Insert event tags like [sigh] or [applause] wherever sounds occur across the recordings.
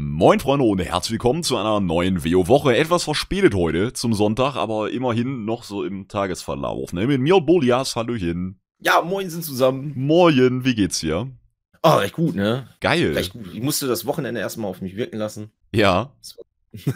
Moin Freunde und herzlich willkommen zu einer neuen WO-Woche. Etwas verspätet heute zum Sonntag, aber immerhin noch so im Tagesverlauf. Ne? Mit mir Bolias, Hallöchen. Ja, moin sind zusammen. Moin, wie geht's dir? Oh, recht gut, ne? Geil. Recht gut. Ich musste das Wochenende erstmal auf mich wirken lassen. Ja. [laughs]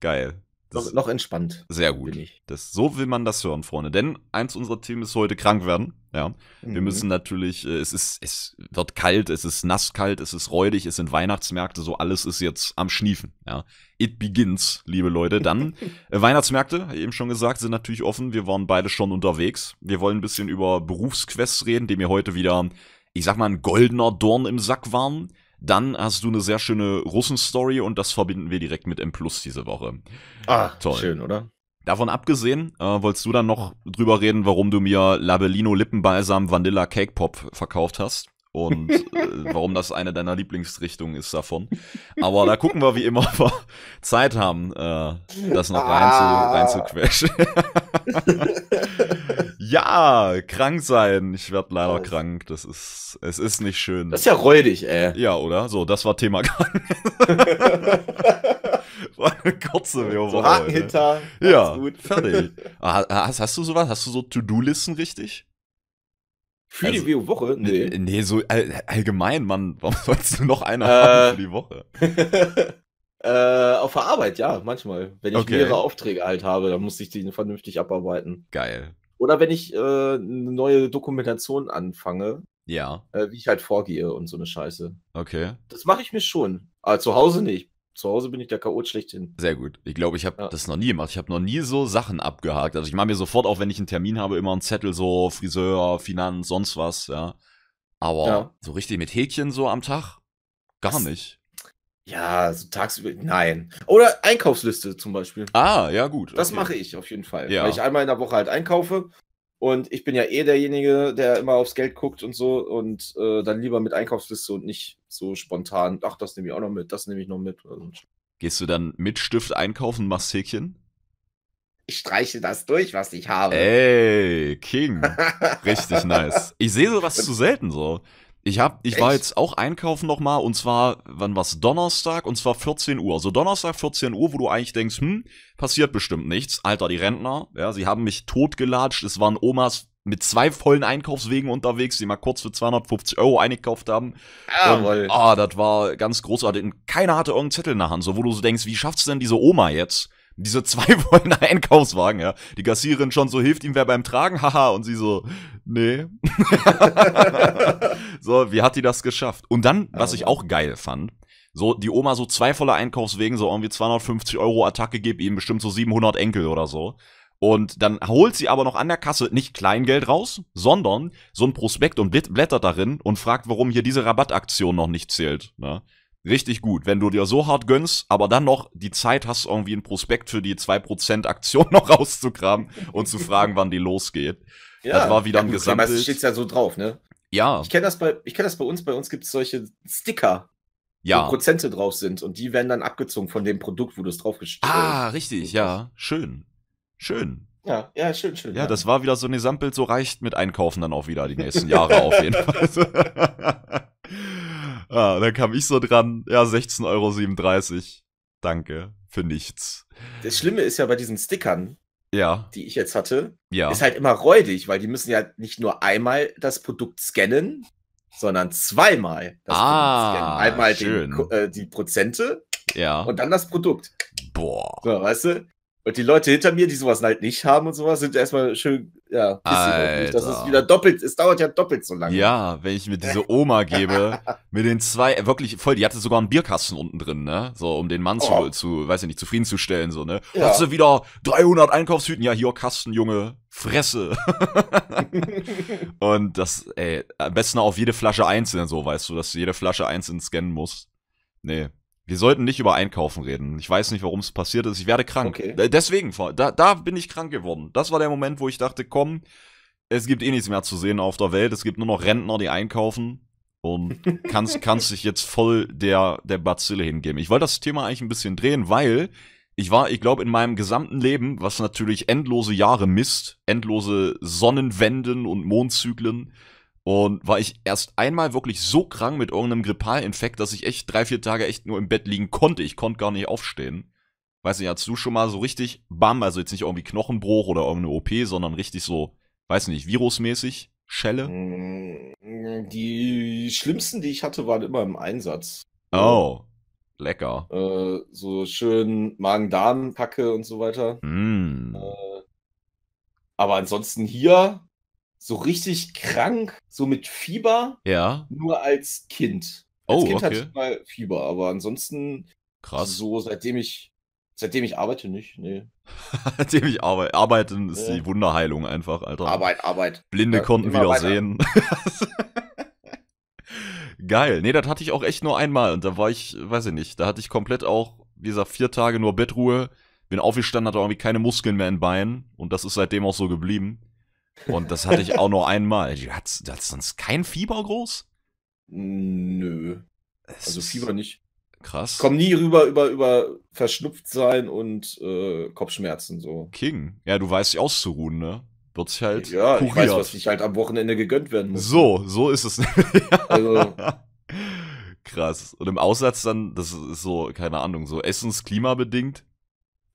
Geil. Noch, noch entspannt. Sehr gut. Das, so will man das hören, Freunde. Denn eins unserer Themen ist heute krank werden. Ja. Mhm. Wir müssen natürlich, äh, es ist, es wird kalt, es ist nasskalt, es ist räudig, es sind Weihnachtsmärkte, so alles ist jetzt am Schniefen. Ja. It begins, liebe Leute. Dann, [laughs] äh, Weihnachtsmärkte, eben schon gesagt, sind natürlich offen. Wir waren beide schon unterwegs. Wir wollen ein bisschen über Berufsquests reden, die mir heute wieder, ich sag mal, ein goldener Dorn im Sack waren. Dann hast du eine sehr schöne Russen-Story und das verbinden wir direkt mit M Plus diese Woche. Ah, toll. Schön, oder? Davon abgesehen, äh, wolltest du dann noch drüber reden, warum du mir Labellino Lippenbalsam Vanilla Cake Pop verkauft hast? und äh, [laughs] warum das eine deiner Lieblingsrichtungen ist davon. Aber da gucken wir, wie immer, ob wir Zeit haben, äh, das noch rein zu, rein ja, krank sein. Ich werde leider oh. krank. Das ist, es ist nicht schön. Das ist ja räudig, ey. Ja, oder? So, das war Thema [laughs] krank. war eine kurze Woche. So Haken hinter. Ja, gut. fertig. [laughs] Ah, hast, hast du sowas? Hast du so To-Do-Listen richtig? Für also, die WoW-Woche? Nee. Nee, so all, allgemein, Mann. Warum [laughs] sollst du noch eine äh, haben für die Woche? äh, auf der Arbeit, ja, manchmal. Wenn ich okay. mehrere Aufträge halt habe, dann muss ich die vernünftig abarbeiten. Geil. Oder wenn ich äh, eine neue Dokumentation anfange. Ja. Äh, wie ich halt vorgehe und so eine Scheiße. Okay. Das mache ich mir schon. Aber zu Hause nicht. Zu Hause bin ich der Chaot schlechthin. Sehr gut. Ich glaube, ich habe ja. das noch nie gemacht. Ich habe noch nie so Sachen abgehakt. Also ich mache mir sofort, auch wenn ich einen Termin habe, immer einen Zettel, so Friseur, Finanz, sonst was, ja. Aber ja. so richtig mit Häkchen so am Tag? Gar das, nicht. Ja, so tagsüber, nein. Oder Einkaufsliste zum Beispiel. Ah, ja, gut. Das mache ich auf jeden Fall. Ja. Weil ich einmal in der Woche halt einkaufe und ich bin ja eh derjenige, der immer aufs Geld guckt und so und äh, dann lieber mit Einkaufsliste und nicht so spontan, ach, das nehme ich auch noch mit, das nehme ich noch mit. Und Gehst du dann mit Stift einkaufen, machst Häkchen? Ich streiche das durch, was ich habe. Ey, King. [laughs] Richtig nice. Ich sehe sowas zu selten so. Ich hab, ich Echt? war jetzt auch einkaufen nochmal und zwar, wann war's? Donnerstag und zwar 14 Uhr. Also Donnerstag 14 Uhr, wo du eigentlich denkst, hm, passiert bestimmt nichts. Alter, die Rentner, ja, sie haben mich totgelatscht. Es waren Omas mit zwei vollen Einkaufswegen unterwegs, die mal kurz für 250 Euro eingekauft haben. Jawohl. Ah, das war ganz großartig. Keiner hatte irgendeinen Zettel in der Hand, so wo du so denkst, wie schafft's denn diese Oma jetzt? diese [laughs] zwei vollen Einkaufswagen, ja. Die Kassiererin schon so, hilft ihm wer beim Tragen? [laughs] Haha. Und sie so, nee. [laughs] so, wie hat die das geschafft? Und dann, was ich auch geil fand, so, die Oma so zwei volle Einkaufswegen, so irgendwie 250 Euro Attacke gibt ihm bestimmt so 700 Enkel oder so. Und dann holt sie aber noch an der Kasse nicht Kleingeld raus, sondern so ein Prospekt und blättert darin und fragt, warum hier diese Rabattaktion noch nicht zählt. Ne? Richtig gut. Wenn du dir so hart gönnst, aber dann noch die Zeit hast, irgendwie ein Prospekt für die 2% Aktion [laughs] noch rauszugraben und zu fragen, wann die losgeht. Ja, das war wieder ein ja, Gesamtbild. Meistens steht ja so drauf, ne? Ja. Ich kenne das bei, ich kenne das bei uns. Bei uns gibt es solche Sticker, ja. wo Prozente drauf sind und die werden dann abgezogen von dem Produkt, wo du es draufgestellt hast. Ah, richtig, ja. Schön. Schön. Ja, ja, schön, schön. Ja, ja, das war wieder so ein Gesamtbild, so reicht mit Einkaufen dann auch wieder die nächsten Jahre auf jeden [laughs] Fall. [laughs] Ah, dann kam ich so dran, ja, 16,37 Euro. Danke, für nichts. Das Schlimme ist ja bei diesen Stickern, ja. die ich jetzt hatte, ja. ist halt immer räudig, weil die müssen ja nicht nur einmal das Produkt scannen, sondern zweimal das ah, Produkt scannen. Einmal schön. Den, äh, die Prozente ja. und dann das Produkt. Boah. So, weißt du? Und die Leute hinter mir, die sowas halt nicht haben und sowas, sind erstmal schön, ja. Das ist wieder doppelt, es dauert ja doppelt so lange. Ja, wenn ich mir diese Oma gebe, [laughs] mit den zwei, wirklich voll, die hatte sogar einen Bierkasten unten drin, ne? So, um den Mann oh. zu, zu, weiß ich nicht, zufriedenzustellen, so, ne? Ja. Hast du wieder 300 Einkaufshüten? Ja, hier, Kasten, Junge, Fresse. [laughs] und das, ey, am besten auf jede Flasche einzeln, so, weißt du, dass du jede Flasche einzeln scannen musst. Nee. Wir sollten nicht über Einkaufen reden. Ich weiß nicht, warum es passiert ist. Ich werde krank. Okay. Äh, deswegen, da, da bin ich krank geworden. Das war der Moment, wo ich dachte, komm, es gibt eh nichts mehr zu sehen auf der Welt. Es gibt nur noch Rentner, die einkaufen. Und [laughs] kannst, kannst dich jetzt voll der, der Bazille hingeben. Ich wollte das Thema eigentlich ein bisschen drehen, weil ich war, ich glaube, in meinem gesamten Leben, was natürlich endlose Jahre misst, endlose Sonnenwenden und Mondzyklen, Und war ich erst einmal wirklich so krank mit irgendeinem Grippalinfekt, dass ich echt drei, vier Tage echt nur im Bett liegen konnte. Ich konnte gar nicht aufstehen. Weiß nicht, hast du schon mal so richtig bam, also jetzt nicht irgendwie Knochenbruch oder irgendeine OP, sondern richtig so, weiß nicht, virusmäßig, Schelle? Mm, die schlimmsten, die ich hatte, waren immer im Einsatz. Oh, lecker. Äh, so schön Magen-Darm-Kacke und so weiter. Mm. Äh, aber ansonsten hier so richtig krank, so mit Fieber. Ja. Nur als Kind. Als oh, Kind okay. hatte ich mal Fieber, aber ansonsten Krass. so seitdem ich seitdem ich arbeite nicht, nee. [laughs] seitdem ich arbeite. Arbeiten ist nee. die Wunderheilung einfach, Alter. Arbeit, Arbeit. Blinde ja, konnten wieder weiter. sehen. [laughs] Geil. Nee, das hatte ich auch echt nur einmal und da war ich, weiß ich nicht, da hatte ich komplett auch, wie gesagt, vier Tage nur Bettruhe. Bin aufgestanden, hatte irgendwie keine Muskeln mehr in Beinen und das ist seitdem auch so geblieben. Und das hatte ich auch nur einmal. Du hattest, du hattest sonst kein Fieber groß? Nö. Es also Fieber nicht. Krass. Komm nie rüber über, über verschnupft sein und äh, Kopfschmerzen so. King. Ja, du weißt dich auszuruhen, ne? Wird sich halt. Ja, kuriert. ich weiß, was sich halt am Wochenende gegönnt werden muss. So, so ist es. [laughs] also. Krass. Und im Aussatz dann, das ist so, keine Ahnung, so essensklimabedingt.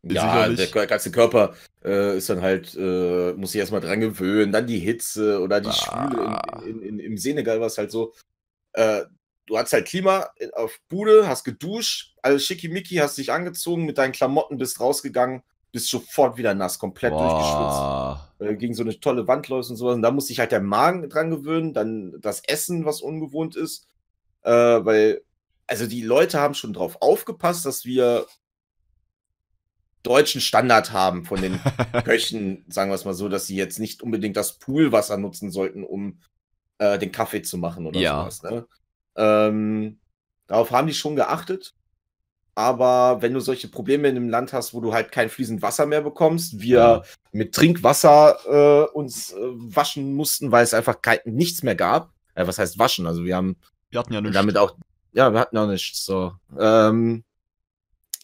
Ja, der ganze Körper äh, ist dann halt, äh, muss sich erstmal dran gewöhnen, dann die Hitze oder die ah. Schwüle. In, in, in, Im Senegal war es halt so, äh, du hast halt Klima auf Bude, hast geduscht, alles schickimicki, hast dich angezogen, mit deinen Klamotten bist rausgegangen, bist sofort wieder nass, komplett Boah. durchgeschwitzt. Äh, gegen so eine tolle Wand läufst und sowas. Und da muss sich halt der Magen dran gewöhnen, dann das Essen, was ungewohnt ist. Äh, weil, also die Leute haben schon drauf aufgepasst, dass wir deutschen Standard haben von den [laughs] Köchen, sagen wir es mal so, dass sie jetzt nicht unbedingt das Poolwasser nutzen sollten, um äh, den Kaffee zu machen oder ja. sowas. Ne? Ähm, darauf haben die schon geachtet. Aber wenn du solche Probleme in einem Land hast, wo du halt kein fließend Wasser mehr bekommst, wir ja. mit Trinkwasser äh, uns äh, waschen mussten, weil es einfach kein, nichts mehr gab. Äh, was heißt waschen? Also wir haben wir hatten ja nichts. damit auch, ja, wir hatten auch nichts. So. Ähm,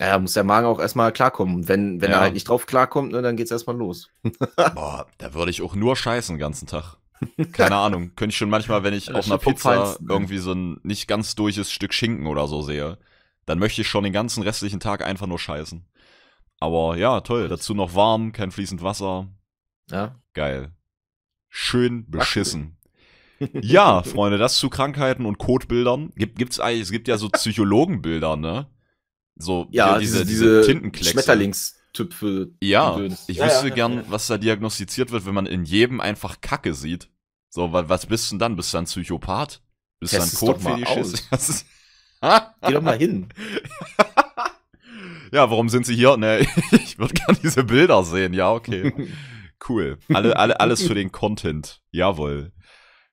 ja, muss der Magen auch erstmal klarkommen. Wenn, wenn ja. er halt nicht drauf klarkommt, ne, dann geht's erstmal los. [laughs] Boah, da würde ich auch nur scheißen den ganzen Tag. Keine Ahnung. [laughs] Könnte ich schon manchmal, wenn ich auf einer Pizza irgendwie so ein nicht ganz durches Stück Schinken oder so sehe, dann möchte ich schon den ganzen restlichen Tag einfach nur scheißen. Aber ja, toll. Dazu noch warm, kein fließend Wasser. Ja. Geil. Schön beschissen. ja, [laughs] Freunde, das zu Krankheiten und Kotbildern. Gibt, gibt's eigentlich, es gibt ja so Psychologenbilder, ne? So, ja, diese, diese, diese Schmetterlingstüpfe. Ja, ich ja, wüsste ja, gern, ja. was da diagnostiziert wird, wenn man in jedem einfach Kacke sieht. So, was bist du denn dann? Bist du ein Psychopath? Bist du ein Kotfetischist? [laughs] [laughs] Geh doch mal hin. ja, warum sind sie hier? Ne, [laughs] ich würde gern diese Bilder sehen. Ja, okay. Cool. Alle, alle, alles für den Content. Jawohl.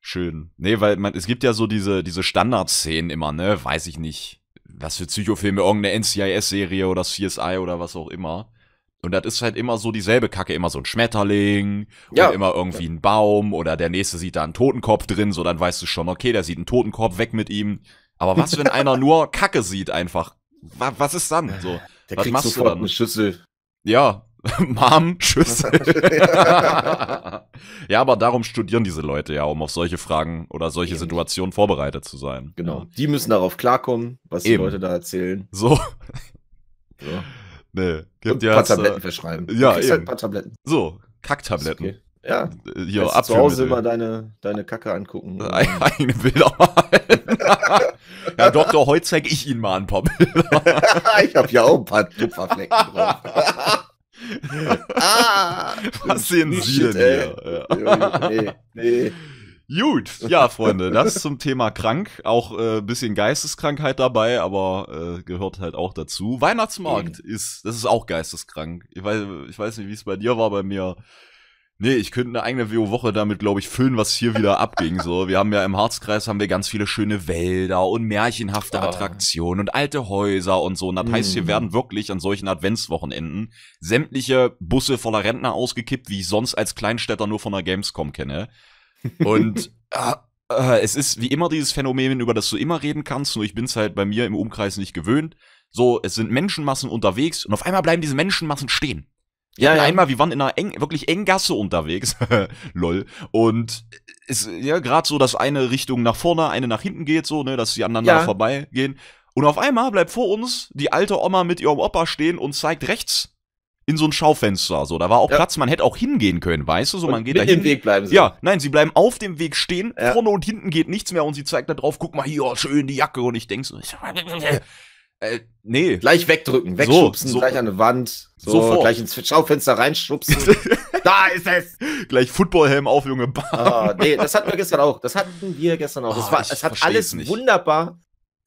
Schön. Nee, weil man, es gibt ja so diese, diese Standardszenen immer, ne? Weiß ich nicht was für Psychofilme, irgendeine NCIS-Serie oder CSI oder was auch immer. Und das ist halt immer so dieselbe Kacke, immer so ein Schmetterling ja. immer irgendwie ein Baum oder der nächste sieht da einen Totenkopf drin, so dann weißt du schon, okay, der sieht einen Totenkopf, weg mit ihm. Aber was, wenn einer [laughs] nur Kacke sieht einfach? Was, was ist dann? So, der was kriegt machst sofort du dann? eine Schüssel. Ja, [laughs] Mom, Schüssel. [laughs] ja, aber darum studieren diese Leute ja, um auf solche Fragen oder solche Eben. Situationen vorbereitet zu sein. Genau. Die müssen darauf klarkommen, was Eben. die Leute da erzählen. So. [laughs] so. Nee. Gibt Und ja ein paar Tabletten verschreiben. Ja, halt eben. Halt ein paar Tabletten. So, Kacktabletten. Okay. Ja. Äh, hier, zu Hause immer deine, deine Kacke angucken. Eigene Bilder malen. ja, Doktor, heute zeige ich Ihnen mal ein paar Bilder. ich habe ja auch ein paar Tupferflecken drauf. [laughs] ah, Was sehen Sie denn hier? [laughs] Ja. Nee, nee. Gut, ja, Freunde, das zum Thema krank. Auch äh, bisschen Geisteskrankheit dabei, aber äh, gehört halt auch dazu. Weihnachtsmarkt mhm. ist, das ist auch geisteskrank. Ich weiß, ich weiß nicht, wie es bei dir war, bei mir Nee, ich könnte eine eigene WoW-Woche damit, glaube ich, füllen, was hier wieder abging. So, wir haben ja im Harzkreis haben wir ganz viele schöne Wälder und märchenhafte ah. Attraktionen und alte Häuser und so. Und das mhm. heißt, hier werden wirklich an solchen Adventswochenenden sämtliche Busse voller Rentner ausgekippt, wie ich sonst als Kleinstädter nur von der Gamescom kenne. Und [laughs] äh, äh, es ist wie immer dieses Phänomen, über das du immer reden kannst, nur ich bin's halt bei mir im Umkreis nicht gewöhnt. So, es sind Menschenmassen unterwegs und auf einmal bleiben diese Menschenmassen stehen. Ja, ja. Einmal, wir waren in einer eng, wirklich engen Gasse unterwegs, [laughs] lol, und ist ja gerade so, dass eine Richtung nach vorne, eine nach hinten geht, so, ne, dass die anderen ja. da vorbeigehen. Und auf einmal bleibt vor uns die alte Oma mit ihrem Opa stehen und zeigt rechts in so ein Schaufenster. So, da war auch ja. Platz, man hätte auch hingehen können, weißt du? So, man geht da hin. Weg bleiben sie. Ja, nein, sie bleiben auf dem Weg stehen, ja. vorne und hinten geht nichts mehr und sie zeigt da drauf, guck mal hier, schön die Jacke und ich denk so, [laughs] [laughs] äh, nee. Gleich wegdrücken, wegschubsen, so, so, gleich an eine Wand, so, sofort. gleich ins Schaufenster reinschubsen. [laughs] da ist es! Gleich Footballhelm auf, Junge. Bam. Oh, nee, das hatten wir gestern auch. Das hatten wir gestern auch. Das oh, war, es hat alles wunderbar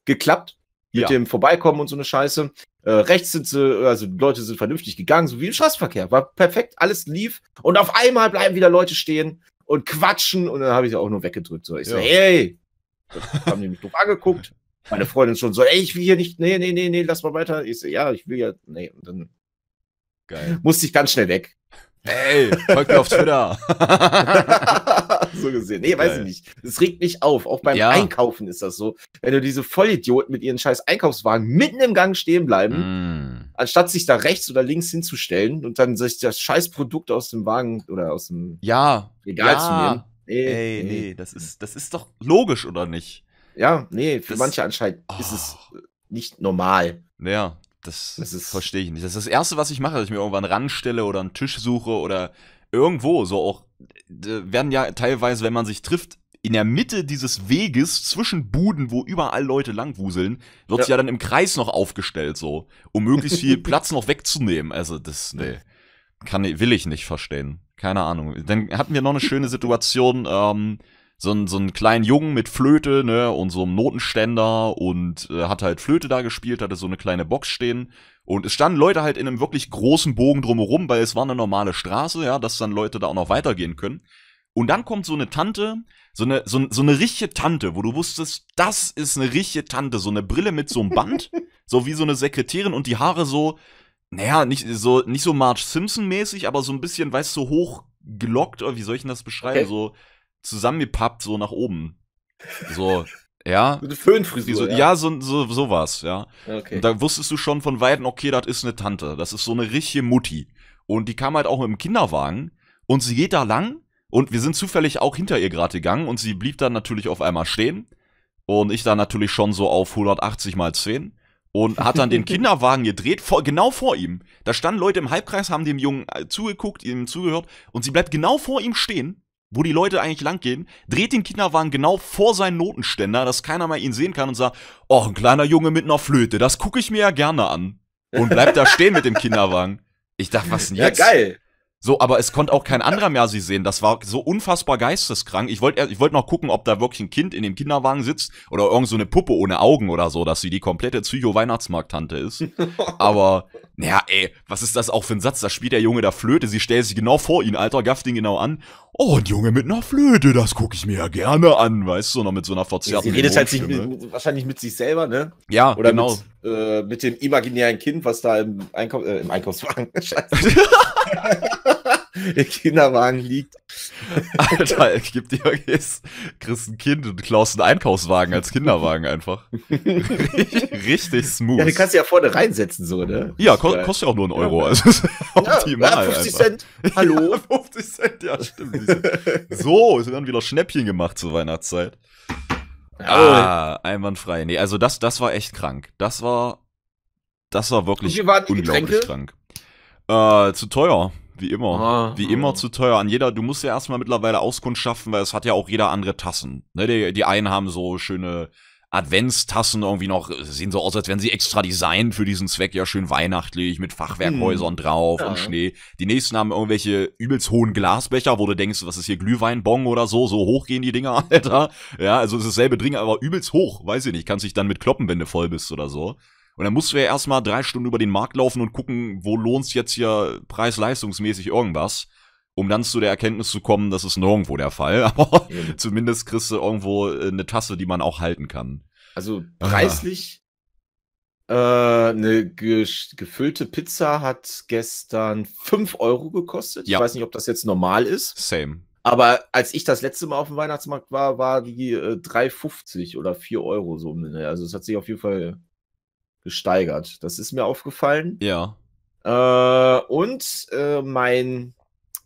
geklappt mit ja. dem Vorbeikommen und so eine Scheiße. Äh, rechts sind sie, also die Leute sind vernünftig gegangen, so wie im Straßenverkehr. War perfekt, alles lief. Und auf einmal bleiben wieder Leute stehen und quatschen. Und dann habe ich sie auch nur weggedrückt. So, ich ja. so, hey! Das haben die mich doof angeguckt. Meine Freundin schon so, ey, ich will hier nicht, nee, nee, nee, nee, lass mal weiter. Ich so, ja, ich will ja, nee. Und dann Geil. musste ich ganz schnell weg. Hey, folgt mir auf Twitter. [laughs] so gesehen. Nee, weiß ich nicht. Es regt mich auf. Auch beim ja. Einkaufen ist das so. Wenn du diese Vollidioten mit ihren scheiß Einkaufswagen mitten im Gang stehen bleiben, mm. anstatt sich da rechts oder links hinzustellen und dann sich das scheiß Produkt aus dem Wagen oder aus dem ja. Regal ja. zu nehmen. Nee, Ey, nee, nee, das ist, das ist doch logisch, oder nicht? Ja, nee, für das, manche anscheinend oh. ist es oh. nicht normal. Ja, das, das verstehe ich nicht. Das ist das Erste, was ich mache, dass ich mir irgendwann ranstelle oder einen Tisch suche oder irgendwo. So auch werden ja teilweise, wenn man sich trifft, in der Mitte dieses Weges zwischen Buden, wo überall Leute langwuseln, wird ja. ja dann im Kreis noch aufgestellt, so, um möglichst viel [laughs] Platz noch wegzunehmen. Also das, nee, kann, will ich nicht verstehen. Keine Ahnung. Dann hatten wir noch eine schöne Situation, ähm, so einen, so einen kleinen Jungen mit Flöte, ne, und so einem Notenständer und äh, hat halt Flöte da gespielt, hatte so eine kleine Box stehen. Und es standen Leute halt in einem wirklich großen Bogen drumherum, weil es war eine normale Straße, ja, dass dann Leute da auch noch weitergehen können. Und dann kommt so eine Tante, so eine, so, so eine richtige Tante, wo du wusstest, das ist eine richtige Tante, so eine Brille mit so einem Band, [laughs] so wie so eine Sekretärin und die Haare so, naja, nicht so, nicht so Marge Simpson-mäßig, aber so ein bisschen, weißt du, so hoch gelockt, oder wie soll ich denn das beschreiben? Okay. So, zusammengepappt, so nach oben. So, ja. [laughs] Eine Föhnfrisur. So, ja, ja so, so, sowas, ja. Okay. Und da wusstest du schon von Weitem, okay, das ist eine Tante. Das ist so eine richtige Mutti. Und die kam halt auch mit dem Kinderwagen und sie geht da lang und wir sind zufällig auch hinter ihr gerade gegangen und sie blieb dann natürlich auf einmal stehen. Und ich dann natürlich schon so auf 180 mal 10 und hat dann den [laughs] Kinderwagen gedreht, vor, genau vor ihm. Da standen Leute im Halbkreis, haben dem Jungen äh, zugeguckt, ihm zugehört und sie bleibt genau vor ihm stehen wo die Leute eigentlich langgehen, dreht den Kinderwagen genau vor seinen Notenständer, dass keiner mal ihn sehen kann und sagt, oh, ein kleiner Junge mit einer Flöte, das gucke ich mir ja gerne an. Und bleibt da stehen mit dem Kinderwagen. Ich dachte, was denn jetzt? Ja, geil. So, aber es konnte auch kein anderer mehr sie sehen. Das war so unfassbar geisteskrank. Ich wollte ich wollte noch gucken, ob da wirklich ein Kind in dem Kinderwagen sitzt oder irgend so eine Puppe ohne Augen oder so, dass sie die komplette Psycho-Weihnachtsmarkttante ist. [laughs] aber, naja, ey, was ist das auch für ein Satz? Da spielt der Junge da Flöte, sie stellt sich genau vor ihn, Alter, gafft ihn genau an. Oh, ein Junge mit einer Flöte, das gucke ich mir ja gerne an, weißt du, noch mit so einer verzerrten Sie redet halt mit, wahrscheinlich mit sich selber, ne? Ja, Oder genau. Mit, äh, mit dem imaginären Kind, was da im, Einkauf, äh, im Einkaufswagen, [laughs] [laughs] scheiße. [laughs] im Kinderwagen liegt. Alter, gib dir jetzt, kriegst ein Kind und klaust einen Einkaufswagen als Kinderwagen einfach. [laughs] Richtig smooth. Ja, den kannst du ja vorne reinsetzen, so, ne? Ja, ko kostet ja auch nur einen Euro. Also ist optimal. Ja, 50 einfach. Cent. Hallo. [laughs] Ja, 50 Cent, ja, stimmt. so, es werden wieder Schnäppchen gemacht zur Weihnachtszeit. Ah, einwandfrei. Nee, also das, das war echt krank. Das war, das war wirklich unglaublich Getränke? krank. Äh, zu teuer. Wie immer. Ah, Wie immer ah. zu teuer. An jeder, du musst ja erstmal mittlerweile Auskunft schaffen, weil es hat ja auch jeder andere Tassen. Ne, die, die einen haben so schöne Adventstassen irgendwie noch, sehen so aus, als wären sie extra designt für diesen Zweck, ja schön weihnachtlich, mit Fachwerkhäusern hm. drauf ja. und Schnee. Die nächsten haben irgendwelche übelst hohen Glasbecher, wo du denkst, was ist hier Glühweinbong oder so, so hoch gehen die Dinger, [laughs] Alter. Ja, also es ist dasselbe Ding, aber übelst hoch, weiß ich nicht, kannst dich dann mit kloppen, wenn du voll bist oder so. Und dann musst du ja erstmal drei Stunden über den Markt laufen und gucken, wo lohnt's jetzt hier preis-leistungsmäßig irgendwas, um dann zu der Erkenntnis zu kommen, das ist nirgendwo der Fall. [laughs] Aber mhm. zumindest kriegst du irgendwo äh, eine Tasse, die man auch halten kann. Also preislich ah. äh, eine ge gefüllte Pizza hat gestern 5 Euro gekostet. Ja. Ich weiß nicht, ob das jetzt normal ist. Same. Aber als ich das letzte Mal auf dem Weihnachtsmarkt war, war die äh, 3,50 oder 4 Euro so. Also es hat sich auf jeden Fall gesteigert. Das ist mir aufgefallen. Ja. Äh, und äh, mein,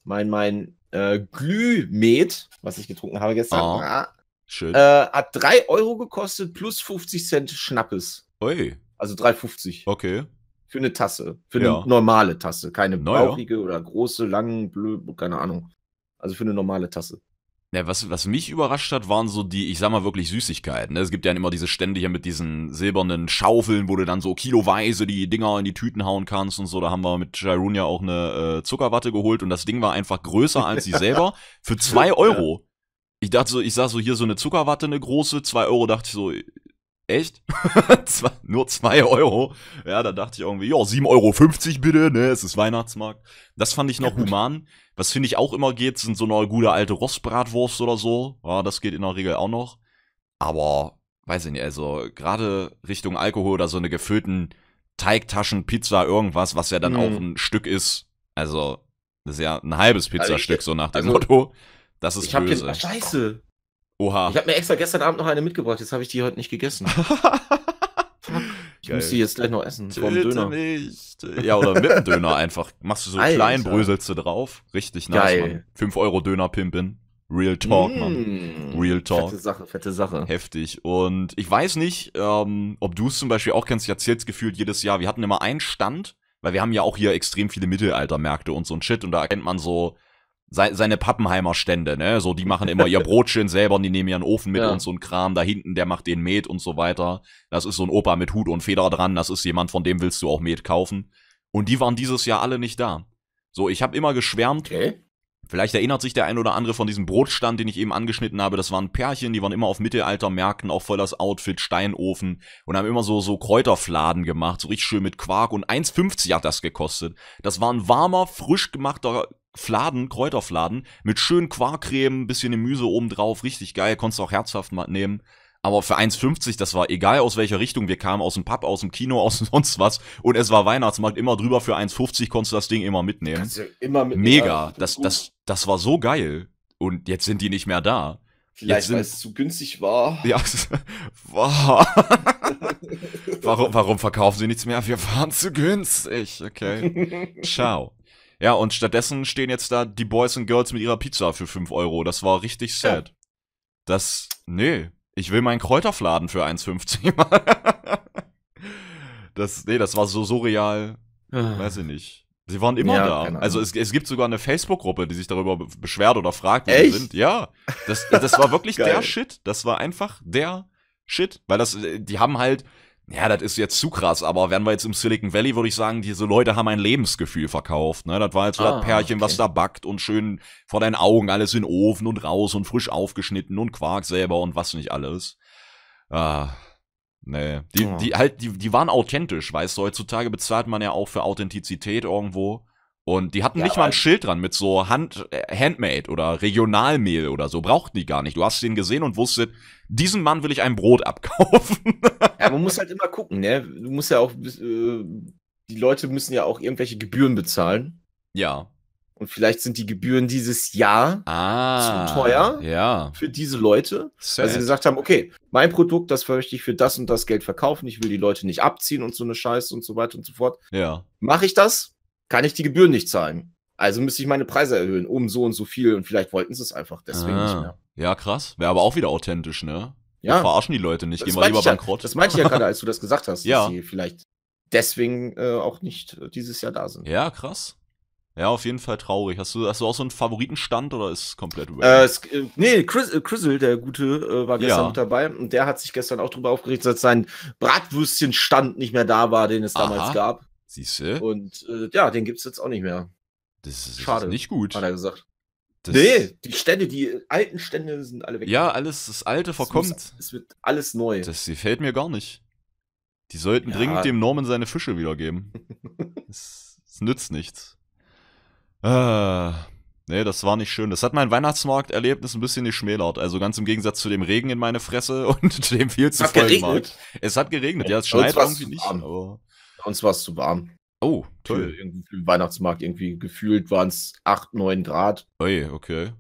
mein, mein äh, Glühmet, was ich getrunken habe gestern, oh, schön. Äh, hat 3 Euro gekostet plus 50 Cent Schnappes. Ui. Also 3,50. Okay. Für eine Tasse. Für eine ja. normale Tasse. Keine bauchige oder große, lange, blöd, keine Ahnung. Also für eine normale Tasse. Ja, was, was mich überrascht hat, waren so die, ich sag mal wirklich Süßigkeiten. Ne? Es gibt ja immer diese Stände hier mit diesen silbernen Schaufeln, wo du dann so kiloweise die Dinger in die Tüten hauen kannst und so. Da haben wir mit Jairun ja auch eine äh, Zuckerwatte geholt und das Ding war einfach größer als sie selber für zwei [laughs] Euro. Ich dachte so, ich sah so hier so eine Zuckerwatte, eine große, zwei Euro, dachte ich so, Echt? [laughs] nur zwei Euro? Ja, da dachte ich irgendwie, ja, 7,50 Euro bitte, ne, es ist Weihnachtsmarkt. Das fand ich noch human. Was finde ich auch immer geht, sind so eine gute alte Rostbratwurst oder so. Ja, das geht in der Regel auch noch. Aber, weiß ich nicht, also gerade Richtung Alkohol oder so eine gefüllten Teigtaschen, Pizza, irgendwas, was ja dann mm. auch ein Stück ist. Also, das ist ja ein halbes also Pizzastück, so nach dem also, Motto. Das ist ich böse. Hab jetzt, scheiße. Oha. Ich habe mir extra gestern Abend noch eine mitgebracht, jetzt habe ich die heute nicht gegessen. [laughs] ich Geil. muss die jetzt gleich noch essen. Vom Döner. Nicht. Ja, oder mit dem Döner einfach. Machst du so Alter. klein, bröselst du drauf. Richtig nice, Geil. Mann. 5 Euro Döner pimpen. Real Talk, mm. Mann. Real Talk. Fette Sache, fette Sache. Heftig. Und ich weiß nicht, ähm, ob du es zum Beispiel auch kennst, ich erzähl's gefühlt jedes Jahr. Wir hatten immer einen Stand, weil wir haben ja auch hier extrem viele Mittelaltermärkte und so ein Shit und da erkennt man so seine Pappenheimer Stände, ne? So, die machen immer ihr [laughs] Brotchen selber und die nehmen ihren Ofen mit ja. und so ein Kram. Da hinten, der macht den Met und so weiter. Das ist so ein Opa mit Hut und Feder dran. Das ist jemand, von dem willst du auch Met kaufen. Und die waren dieses Jahr alle nicht da. So, ich habe immer geschwärmt. Okay. Vielleicht erinnert sich der ein oder andere von diesem Brotstand, den ich eben angeschnitten habe. Das waren Pärchen, die waren immer auf Mittelaltermärkten, auch voll das Outfit, Steinofen und haben immer so, so Kräuterfladen gemacht, so richtig schön mit Quark und 1,50 hat das gekostet. Das war ein warmer, frisch gemachter Fladen, Kräuterfladen, mit schön Quarkcreme, bisschen Gemüse oben drauf, richtig geil, konntest du auch herzhaft mal nehmen. Aber für 1,50, das war egal aus welcher Richtung wir kamen, aus dem Pub, aus dem Kino, [laughs] aus sonst was. Und es war Weihnachtsmarkt, immer drüber für 1,50 konntest du das Ding immer mitnehmen. Kannst du immer mitnehmen. Mega, das, das, das war so geil. Und jetzt sind die nicht mehr da. Vielleicht, weil es zu günstig war. [laughs] Ja, [laughs] war. warum, warum verkaufen sie nichts mehr? Wir waren zu günstig. Okay. Ciao. Ja, und stattdessen stehen jetzt da die Boys and Girls mit ihrer Pizza für 5 Euro. Das war richtig sad. Ja. Das, nee, ich will meinen Kräuterfladen für 1,50 [laughs] Das, nee, das war so surreal. Ah. Weiß ich nicht. Sie waren immer ja, da. Also es, es gibt sogar eine Facebook-Gruppe, die sich darüber beschwert oder fragt, wie Echt? sie sind. Ja, das, das war wirklich [laughs] der Shit. Das war einfach der Shit. Weil das, die haben halt, ja, das ist jetzt zu krass, aber wären wir jetzt im Silicon Valley, würde ich sagen, diese Leute haben ein Lebensgefühl verkauft. Ne? Das war jetzt so ah, das Pärchen, okay. was da backt und schön vor deinen Augen alles in den Ofen und raus und frisch aufgeschnitten und Quark selber und was nicht alles. Ah, nee. Die, oh. die halt, die, die waren authentisch, weißt du, heutzutage bezahlt man ja auch für Authentizität irgendwo. Und die hatten ja, nicht mal ein Schild dran mit so Hand, äh, Handmade oder Regionalmehl oder so. Brauchten die gar nicht. Du hast den gesehen und wusstet, diesem Mann will ich ein Brot abkaufen. [laughs] ja, man muss [laughs] halt immer gucken, ne? Du musst ja auch, äh, die Leute müssen ja auch irgendwelche Gebühren bezahlen. Ja. Und vielleicht sind die Gebühren dieses Jahr ah, zu teuer ja. für diese Leute. Sad. Weil sie gesagt haben, okay, mein Produkt, das möchte ich für das und das Geld verkaufen. Ich will die Leute nicht abziehen und so eine Scheiße und so weiter und so fort. Ja. Mache ich das? Kann ich die Gebühren nicht zahlen. Also müsste ich meine Preise erhöhen, um so und so viel. Und vielleicht wollten sie es einfach deswegen ah, nicht mehr. Ja, krass. Wäre aber auch wieder authentisch, ne? Ja. Wir verarschen die Leute nicht. Gehen wir lieber bankrott. Ja, das meinte ich ja gerade, als du das gesagt hast. [laughs] ja. Dass sie vielleicht deswegen äh, auch nicht äh, dieses Jahr da sind. Ja, krass. Ja, auf jeden Fall traurig. Hast du, hast du auch so einen Favoritenstand oder ist es komplett äh, es, äh, Nee, Chris, äh, Chrisel, der Gute, äh, war gestern ja. mit dabei und der hat sich gestern auch drüber aufgeregt, dass sein Bratwürstchenstand nicht mehr da war, den es Aha. damals gab. Siehst du? Und äh, ja, den gibt es jetzt auch nicht mehr. Das ist, Schade. nicht gut. Hat er gesagt. Das nee, die Stände, die alten Stände sind alle weg. Ja, alles, das Alte verkommt. Es, muss, es wird alles neu. Das gefällt mir gar nicht. Die sollten ja. dringend dem Norman seine Fische wiedergeben. [laughs] Es nützt nichts. Ah, nee, das war nicht schön. Das hat mein Weihnachtsmarkterlebnis ein bisschen geschmälert. Also ganz im Gegensatz zu dem Regen in meine Fresse [laughs] und dem viel zu vollen Markt. Es hat geregnet, ja, es schneit irgendwie nicht, aber uns war es zu warm. Oh, toll. Für, irgendwie für den Weihnachtsmarkt irgendwie gefühlt waren es 8, 9 Grad. Ui, okay.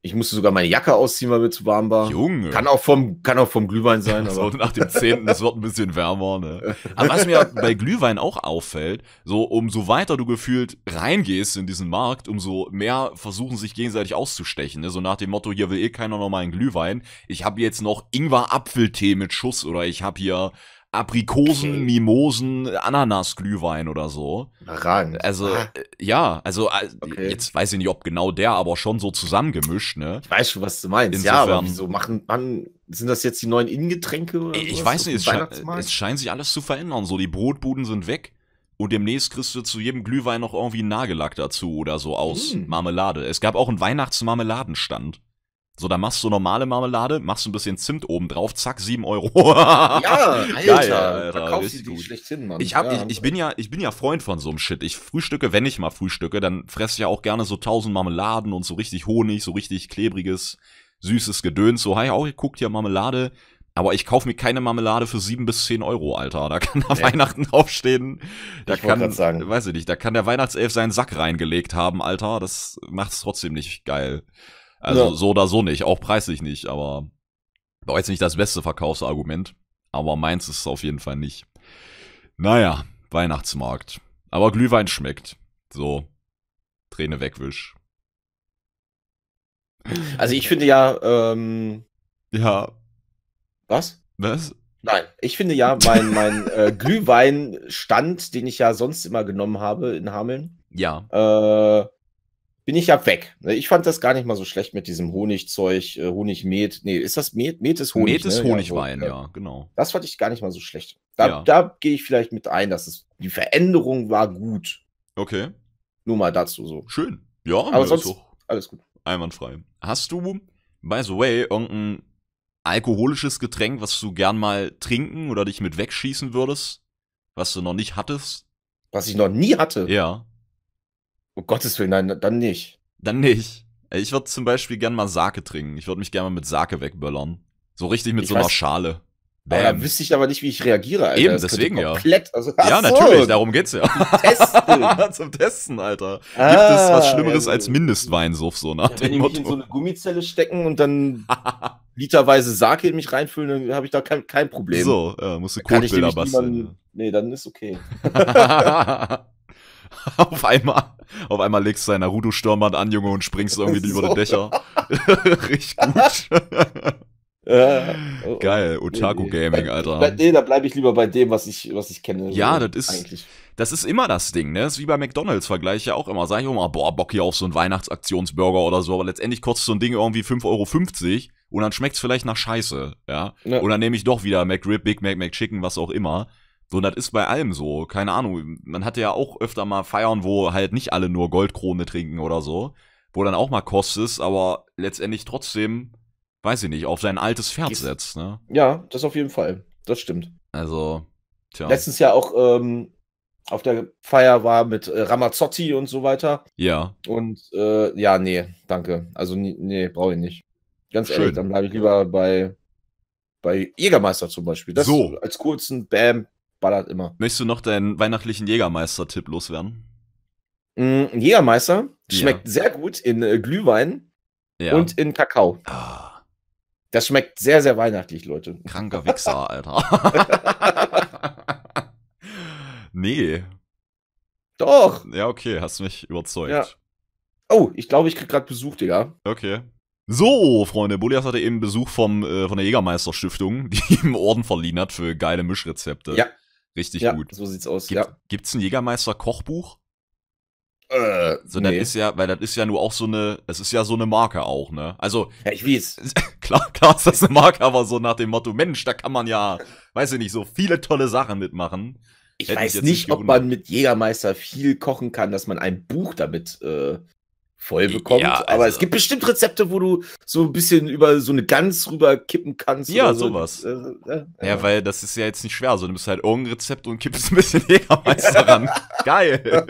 Ich musste sogar meine Jacke ausziehen, weil mir zu warm war. Junge. Kann auch vom, kann auch vom Glühwein sein. [laughs] aber so nach dem 10. es wird ein bisschen wärmer, ne? Aber was mir bei Glühwein auch auffällt, so umso weiter du gefühlt reingehst in diesen Markt, umso mehr versuchen sich gegenseitig auszustechen. Ne? So nach dem Motto, hier will eh keiner noch mal einen Glühwein. Ich habe jetzt noch Ingwer-Apfeltee mit Schuss oder ich habe hier Aprikosen, okay. Mimosen, Ananas-Glühwein oder so. Rang. Also, ah. Äh, ja, also äh, okay. jetzt weiß ich nicht, ob genau der, aber schon so zusammengemischt, ne? Ich weiß schon, was du meinst. Insofern, ja, aber wieso machen, man, sind das jetzt die neuen Innengetränke oder Ich weiß nicht, es, sche es scheint sich alles zu verändern. So, die Brotbuden sind weg. Und demnächst kriegst du zu jedem Glühwein noch irgendwie Nagellack dazu oder so aus mm. Marmelade. Es gab auch einen Weihnachtsmarmeladenstand. So, da machst du normale Marmelade, machst du ein bisschen Zimt oben drauf, zack, 7 Euro. ja, [laughs] Alter, Geil, Alter die schlechthin, Mann. Ich, hab, ja. ich, ich, bin ja, ich bin ja Freund von so einem Shit. Ich frühstücke, wenn ich mal frühstücke, dann fresse ich ja auch gerne so tausend Marmeladen und so richtig Honig, so richtig klebriges, süßes Gedöns. So, hey, auch guckt ja Marmelade. Aber ich kaufe mir keine Marmelade für 7 bis 10 Euro, Alter. Da kann da nee. Weihnachten draufstehen. Da ich kann, sagen. weiß ich nicht, da kann der Weihnachtself seinen Sack reingelegt haben, Alter. Das macht's trotzdem nicht geil. Also ja. so oder so nicht, auch preislich nicht, aber war jetzt nicht das beste Verkaufsargument. Aber meins ist es auf jeden Fall nicht. Naja, Weihnachtsmarkt. Aber Glühwein schmeckt. So. Träne wegwisch. Also ich finde ja, ähm, Ja. Was? Was? Nein, ich finde ja, mein, mein äh, [laughs] Glühweinstand, den ich ja sonst immer genommen habe in Hameln, ja. Äh, bin ich ja weg. Ne, ich fand das gar nicht mal so schlecht mit diesem Honigzeug, äh, Honigmet. Nee, ist das Met? Met ist Honig. Met ist ne? Honigwein, ja, so, ja, genau. Das fand ich gar nicht mal so schlecht. Da, ja. da gehe ich vielleicht mit ein, dass es, die Veränderung war gut. Okay. Nur mal dazu so. Schön. Ja, aber sonst alles gut. Einwandfrei. Hast du, by the way, irgendein alkoholisches Getränk, was du gern mal trinken oder dich mit wegschießen würdest? Was du noch nicht hattest? Was ich noch nie hatte? Ja. Um Gottes Willen, nein, dann nicht. Dann nicht. Ich würde zum Beispiel gern mal Sake trinken. Ich würde mich gerne mal mit Sake wegböllern. So richtig mit ich so einer Schale. Bam. Da wüsste ich aber nicht, wie ich reagiere, Alter. Eben, das deswegen komplett, ja. Also, ja, so. natürlich, darum geht's ja. Zum Testen. [laughs] Zum Testen, Alter. Ah, Gibt es was Schlimmeres ja, als Mindestweinsuff, so nach ja, dem Wenn Motto. Wenn die mich in so eine Gummizelle stecken und dann [laughs] literweise Sake in mich reinfüllen, dann habe ich da kein, kein Problem. So, ja, musst du Codebilder basteln. Nee, dann ist okay. [laughs] [laughs] auf einmal, auf einmal legst du dein Naruto-Stirnband an, Junge, und springst irgendwie [laughs] so. über den Dächer. [laughs] Richtig gut. Oh, Geil, Otaku nee, Gaming, nee. Alter. Nee, da bleibe ich lieber bei dem, was ich, was ich kenne. Ja, das ist, eigentlich. das ist immer das Ding, ne? Das ist wie bei McDonalds, vergleiche ich ja auch immer. Sag ich auch mal, boah, Bock hier auf so einen Weihnachtsaktionsburger oder so, aber letztendlich kostet so ein Ding irgendwie 5,50 Euro und dann schmeckt's vielleicht nach Scheiße, ja? ja. Oder nehme ich doch wieder McRib, Big Mac, McChicken, was auch immer. So, das ist bei allem so. Keine Ahnung. Man hatte ja auch öfter mal Feiern, wo halt nicht alle nur Goldkrone trinken oder so. Wo dann auch mal kostet, aber letztendlich trotzdem, weiß ich nicht, auf sein altes Pferd setzt, ne? Ja, das auf jeden Fall. Das stimmt. Also, tja. Letztens ja auch ähm, auf der Feier war mit äh, Ramazzotti und so weiter. Ja. Und äh, ja, nee, danke. Also, nee, brauche ich nicht. Ganz Schön. ehrlich, dann bleibe ich lieber bei, bei Jägermeister zum Beispiel. Das so. als kurzen Bam, ballert immer. Möchtest du noch deinen weihnachtlichen Jägermeister-Tipp loswerden? Mm, Jägermeister schmeckt ja. sehr gut in äh, Glühwein ja. und in Kakao. Ah. Das schmeckt sehr, sehr weihnachtlich, Leute. Kranker [laughs] Wichser, Alter. [laughs] nee. Doch. Ja, okay, hast mich überzeugt. Ja. Oh, ich glaube, ich krieg gerade Besuch, Digga. Okay. So, Freunde, Bolias hatte eben Besuch vom, äh, von der Jägermeister Stiftung, die [laughs] ihm Orden verliehen hat für geile Mischrezepte. Ja. Richtig ja, gut. So sieht's aus. Gibt, ja. Gibt's ein Jägermeister-Kochbuch? Äh, so, nee. das ist ja, weil das ist ja nur auch so eine, es ist ja so eine Marke auch, ne? Also. Ja, ich weiß. [laughs] Klar, klar ist das eine Marke, aber so nach dem Motto, Mensch, da kann man ja, weiß ich nicht, so viele tolle Sachen mitmachen. Ich Hätte weiß nicht, nicht ob man mit Jägermeister viel kochen kann, dass man ein Buch damit äh, voll bekommt. Ja, also, aber es gibt bestimmt Rezepte, wo du so ein bisschen über so eine Gans rüber kippen kannst. Ja, so. sowas. Äh, äh, ja, weil das ist ja jetzt nicht schwer. So, du nimmst halt irgendein Rezept und kippst ein bisschen [laughs] Jägermeister ran. [laughs] Geil.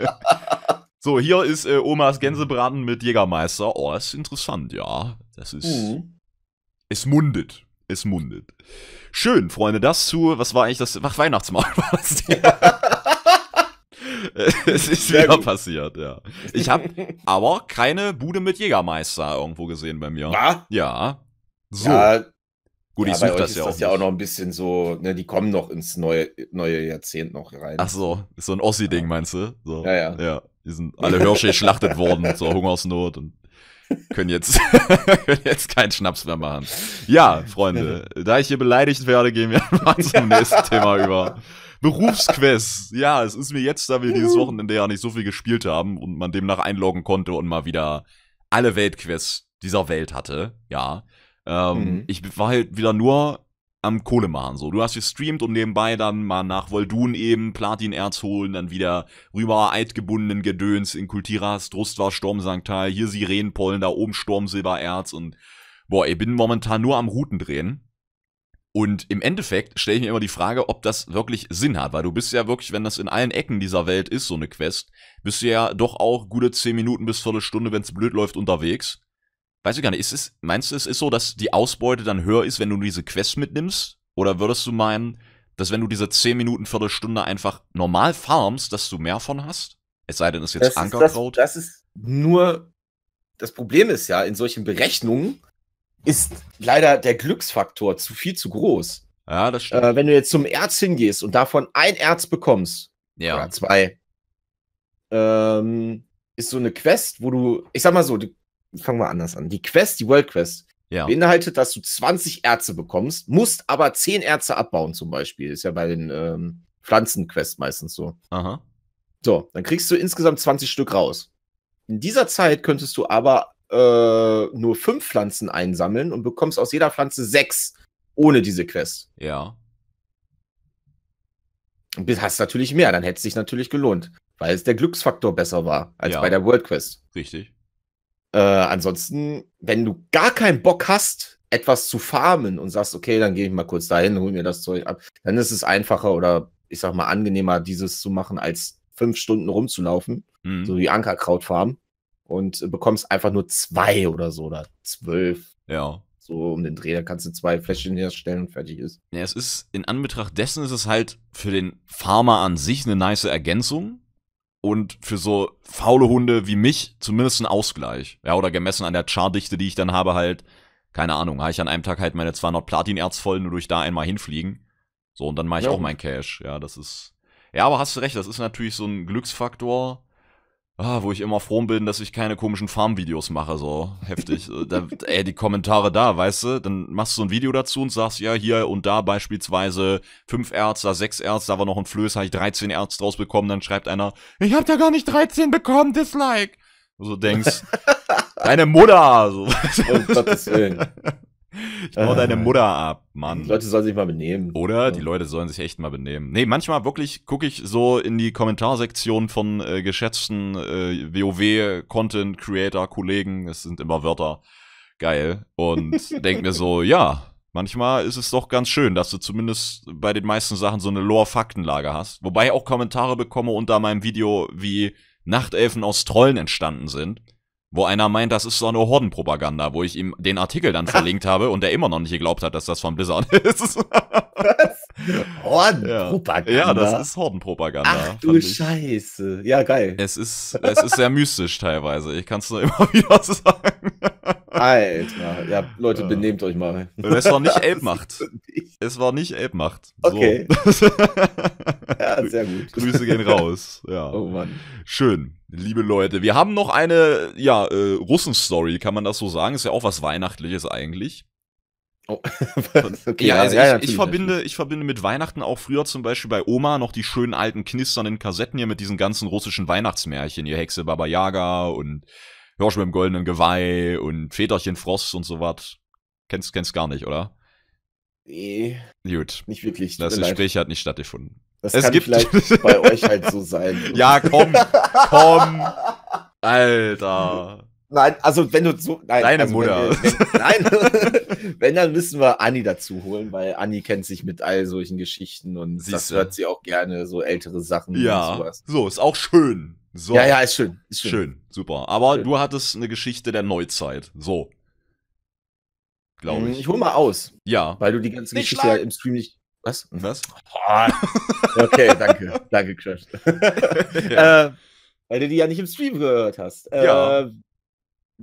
so, hier ist äh, Omas Gänsebraten mit Jägermeister. Oh, das ist interessant, ja. Das ist. Mhm. Es mundet. Es mundet. Schön, Freunde, das zu, was war eigentlich das? Ach, Weihnachtsmarkt war das. [laughs] [laughs] es ist Sehr wieder gut. passiert, ja. Ich habe aber keine Bude mit Jägermeister irgendwo gesehen bei mir. War? Ja. So. Ja, Gut, ja, ich suche das ja auch. Das ist ja auch noch ein bisschen so, ne, die kommen noch ins neue, neue Jahrzehnt noch rein. Ach so, ist so ein Ossi-Ding, meinst du? So. Ja, ja. Ja, die sind alle Hirsche [laughs] geschlachtet worden zur Hungersnot und können jetzt, [laughs] können jetzt keinen Schnaps mehr machen. Ja, Freunde, da ich hier beleidigt werde, gehen wir mal zum nächsten Thema über. Berufsquest. [laughs] Ja, es ist mir jetzt, da wir dieses Wochenende ja nicht so viel gespielt haben und man demnach einloggen konnte und mal wieder alle Weltquests dieser Welt hatte, ja. Ähm, mhm. Ich war halt wieder nur am Kohle machen. So, du hast gestreamt und nebenbei dann mal nach Voldun eben Platinerz holen, dann wieder rüber eidgebundenen Gedöns in Kultiras, Drustwar, Sturmsanktal, hier Sirenenpollen, da oben Sturmsilbererz und boah, ich bin momentan nur am Routen drehen. Und im Endeffekt stelle ich mir immer die Frage, ob das wirklich Sinn hat, weil du bist ja wirklich, wenn das in allen Ecken dieser Welt ist, so eine Quest, bist du ja doch auch gute 10 Minuten bis Viertelstunde, wenn es blöd läuft, unterwegs. Weiß ich gar nicht, ist es, meinst du, es ist so, dass die Ausbeute dann höher ist, wenn du diese Quest mitnimmst? Oder würdest du meinen, dass wenn du diese 10 Minuten, Viertelstunde einfach normal farmst, dass du mehr von hast? Es sei denn, es ist jetzt das Ankerkraut. Ist das, das ist nur, das Problem ist ja, in solchen Berechnungen ist leider der Glücksfaktor zu viel zu groß. Ja, das stimmt. Äh, wenn du jetzt zum Erz hingehst und davon ein Erz bekommst, ja. oder zwei, ähm, ist so eine Quest, wo du, ich sag mal so, die, fangen wir anders an. Die Quest, die World Quest, ja. beinhaltet, dass du 20 Erze bekommst, musst aber 10 Erze abbauen, zum Beispiel. Ist ja bei den ähm, Pflanzenquests meistens so. Aha. So, dann kriegst du insgesamt 20 Stück raus. In dieser Zeit könntest du aber äh, nur fünf Pflanzen einsammeln und bekommst aus jeder Pflanze sechs ohne diese Quest. Ja. Und hast natürlich mehr, dann hätte es sich natürlich gelohnt, weil es der Glücksfaktor besser war als ja. bei der World Quest. Richtig. Äh, ansonsten, wenn du gar keinen Bock hast, etwas zu farmen und sagst, okay, dann gehe ich mal kurz dahin, hol mir das Zeug ab, dann ist es einfacher oder ich sag mal angenehmer, dieses zu machen, als fünf Stunden rumzulaufen, mhm. so wie Ankerkraut farmen und bekommst einfach nur zwei oder so oder zwölf. Ja. So um den Dreh, da kannst du zwei Fläschchen herstellen und fertig ist. Ja, es ist, in Anbetracht dessen ist es halt für den Farmer an sich eine nice Ergänzung und für so faule Hunde wie mich zumindest ein Ausgleich. Ja, oder gemessen an der Chardichte, die ich dann habe, halt, keine Ahnung, habe ich an einem Tag halt meine 200 Platinerz voll, nur durch da einmal hinfliegen. So, und dann mache ich ja. auch mein Cash. Ja, das ist. Ja, aber hast du recht, das ist natürlich so ein Glücksfaktor ah, wo ich immer froh bin, dass ich keine komischen Farmvideos mache, so heftig. Äh, da, ey, die Kommentare da, weißt du, dann machst du so ein Video dazu und sagst, ja, hier und da beispielsweise fünf Erz, da sechs Erz, da war noch ein Flöß, habe ich 13 Erz draus bekommen, dann schreibt einer, ich hab da gar nicht 13 bekommen, Dislike. So denkst, [laughs] deine Mutter, so. Um Gottes Willen. [laughs] Ich baue äh, deine Mutter ab, Mann. Die Leute sollen sich mal benehmen. Oder? Die Leute sollen sich echt mal benehmen. Nee, manchmal wirklich gucke ich so in die Kommentarsektion von äh, geschätzten äh, WoW-Content-Creator-Kollegen. Es sind immer Wörter. Geil. Und [laughs] denk mir so, ja, manchmal ist es doch ganz schön, dass du zumindest bei den meisten Sachen so eine Lore-Faktenlage hast. Wobei ich auch Kommentare bekomme unter meinem Video, wie Nachtelfen aus Trollen entstanden sind wo einer meint, das ist so eine Hordenpropaganda, wo ich ihm den Artikel dann [laughs] verlinkt habe und der immer noch nicht geglaubt hat, dass das von Blizzard [laughs] ist. Was? Hordenpropaganda? Ja. ja, das ist Hordenpropaganda. Ach du Scheiße. Ja, geil. Es ist, es ist sehr mystisch teilweise. Ich kann es nur [laughs] immer wieder sagen. Alter. Ja, Leute, benehmt euch mal. Es war nicht Elbmacht. Es war nicht Elbmacht. So. Okay. ja, sehr gut. Grüße gehen raus. Ja. Oh Mann. Schön. Liebe Leute, wir haben noch eine, ja, äh, Russen-Story, kann man das so sagen? Ist ja auch was Weihnachtliches eigentlich. Oh. [laughs] okay, ja, also ja, ich, ich, verbinde, ich verbinde mit Weihnachten auch früher zum Beispiel bei Oma noch die schönen alten knisternden Kassetten hier mit diesen ganzen russischen Weihnachtsmärchen, hier Hexe Baba Yaga und Hirsch mit dem goldenen Geweih und Väterchen Frost und so was. Kennst, kennst gar nicht, oder? Nee. Gut. Nicht wirklich. Das Gespräch hat nicht stattgefunden. Das es kann gibt vielleicht [laughs] bei euch halt so sein. Ja, komm, komm. Alter. Nein, also wenn du so. Nein, Deine also Mutter. Wenn, wenn, nein, [laughs] wenn, dann müssen wir Anni dazu holen, weil Anni kennt sich mit all solchen Geschichten und Siehste. das hört sie auch gerne, so ältere Sachen ja. und sowas. So, ist auch schön. So. Ja, ja, ist schön. Ist schön. schön. super. Aber schön. du hattest eine Geschichte der Neuzeit. So. Glaube hm, ich. Ich hol mal aus. Ja. Weil du die ganze nicht Geschichte ja im Stream nicht Was? Was? Oh, [laughs] okay, danke. danke, Crash. [laughs] ja. äh, weil du die ja nicht im Stream gehört hast. Ja. Äh,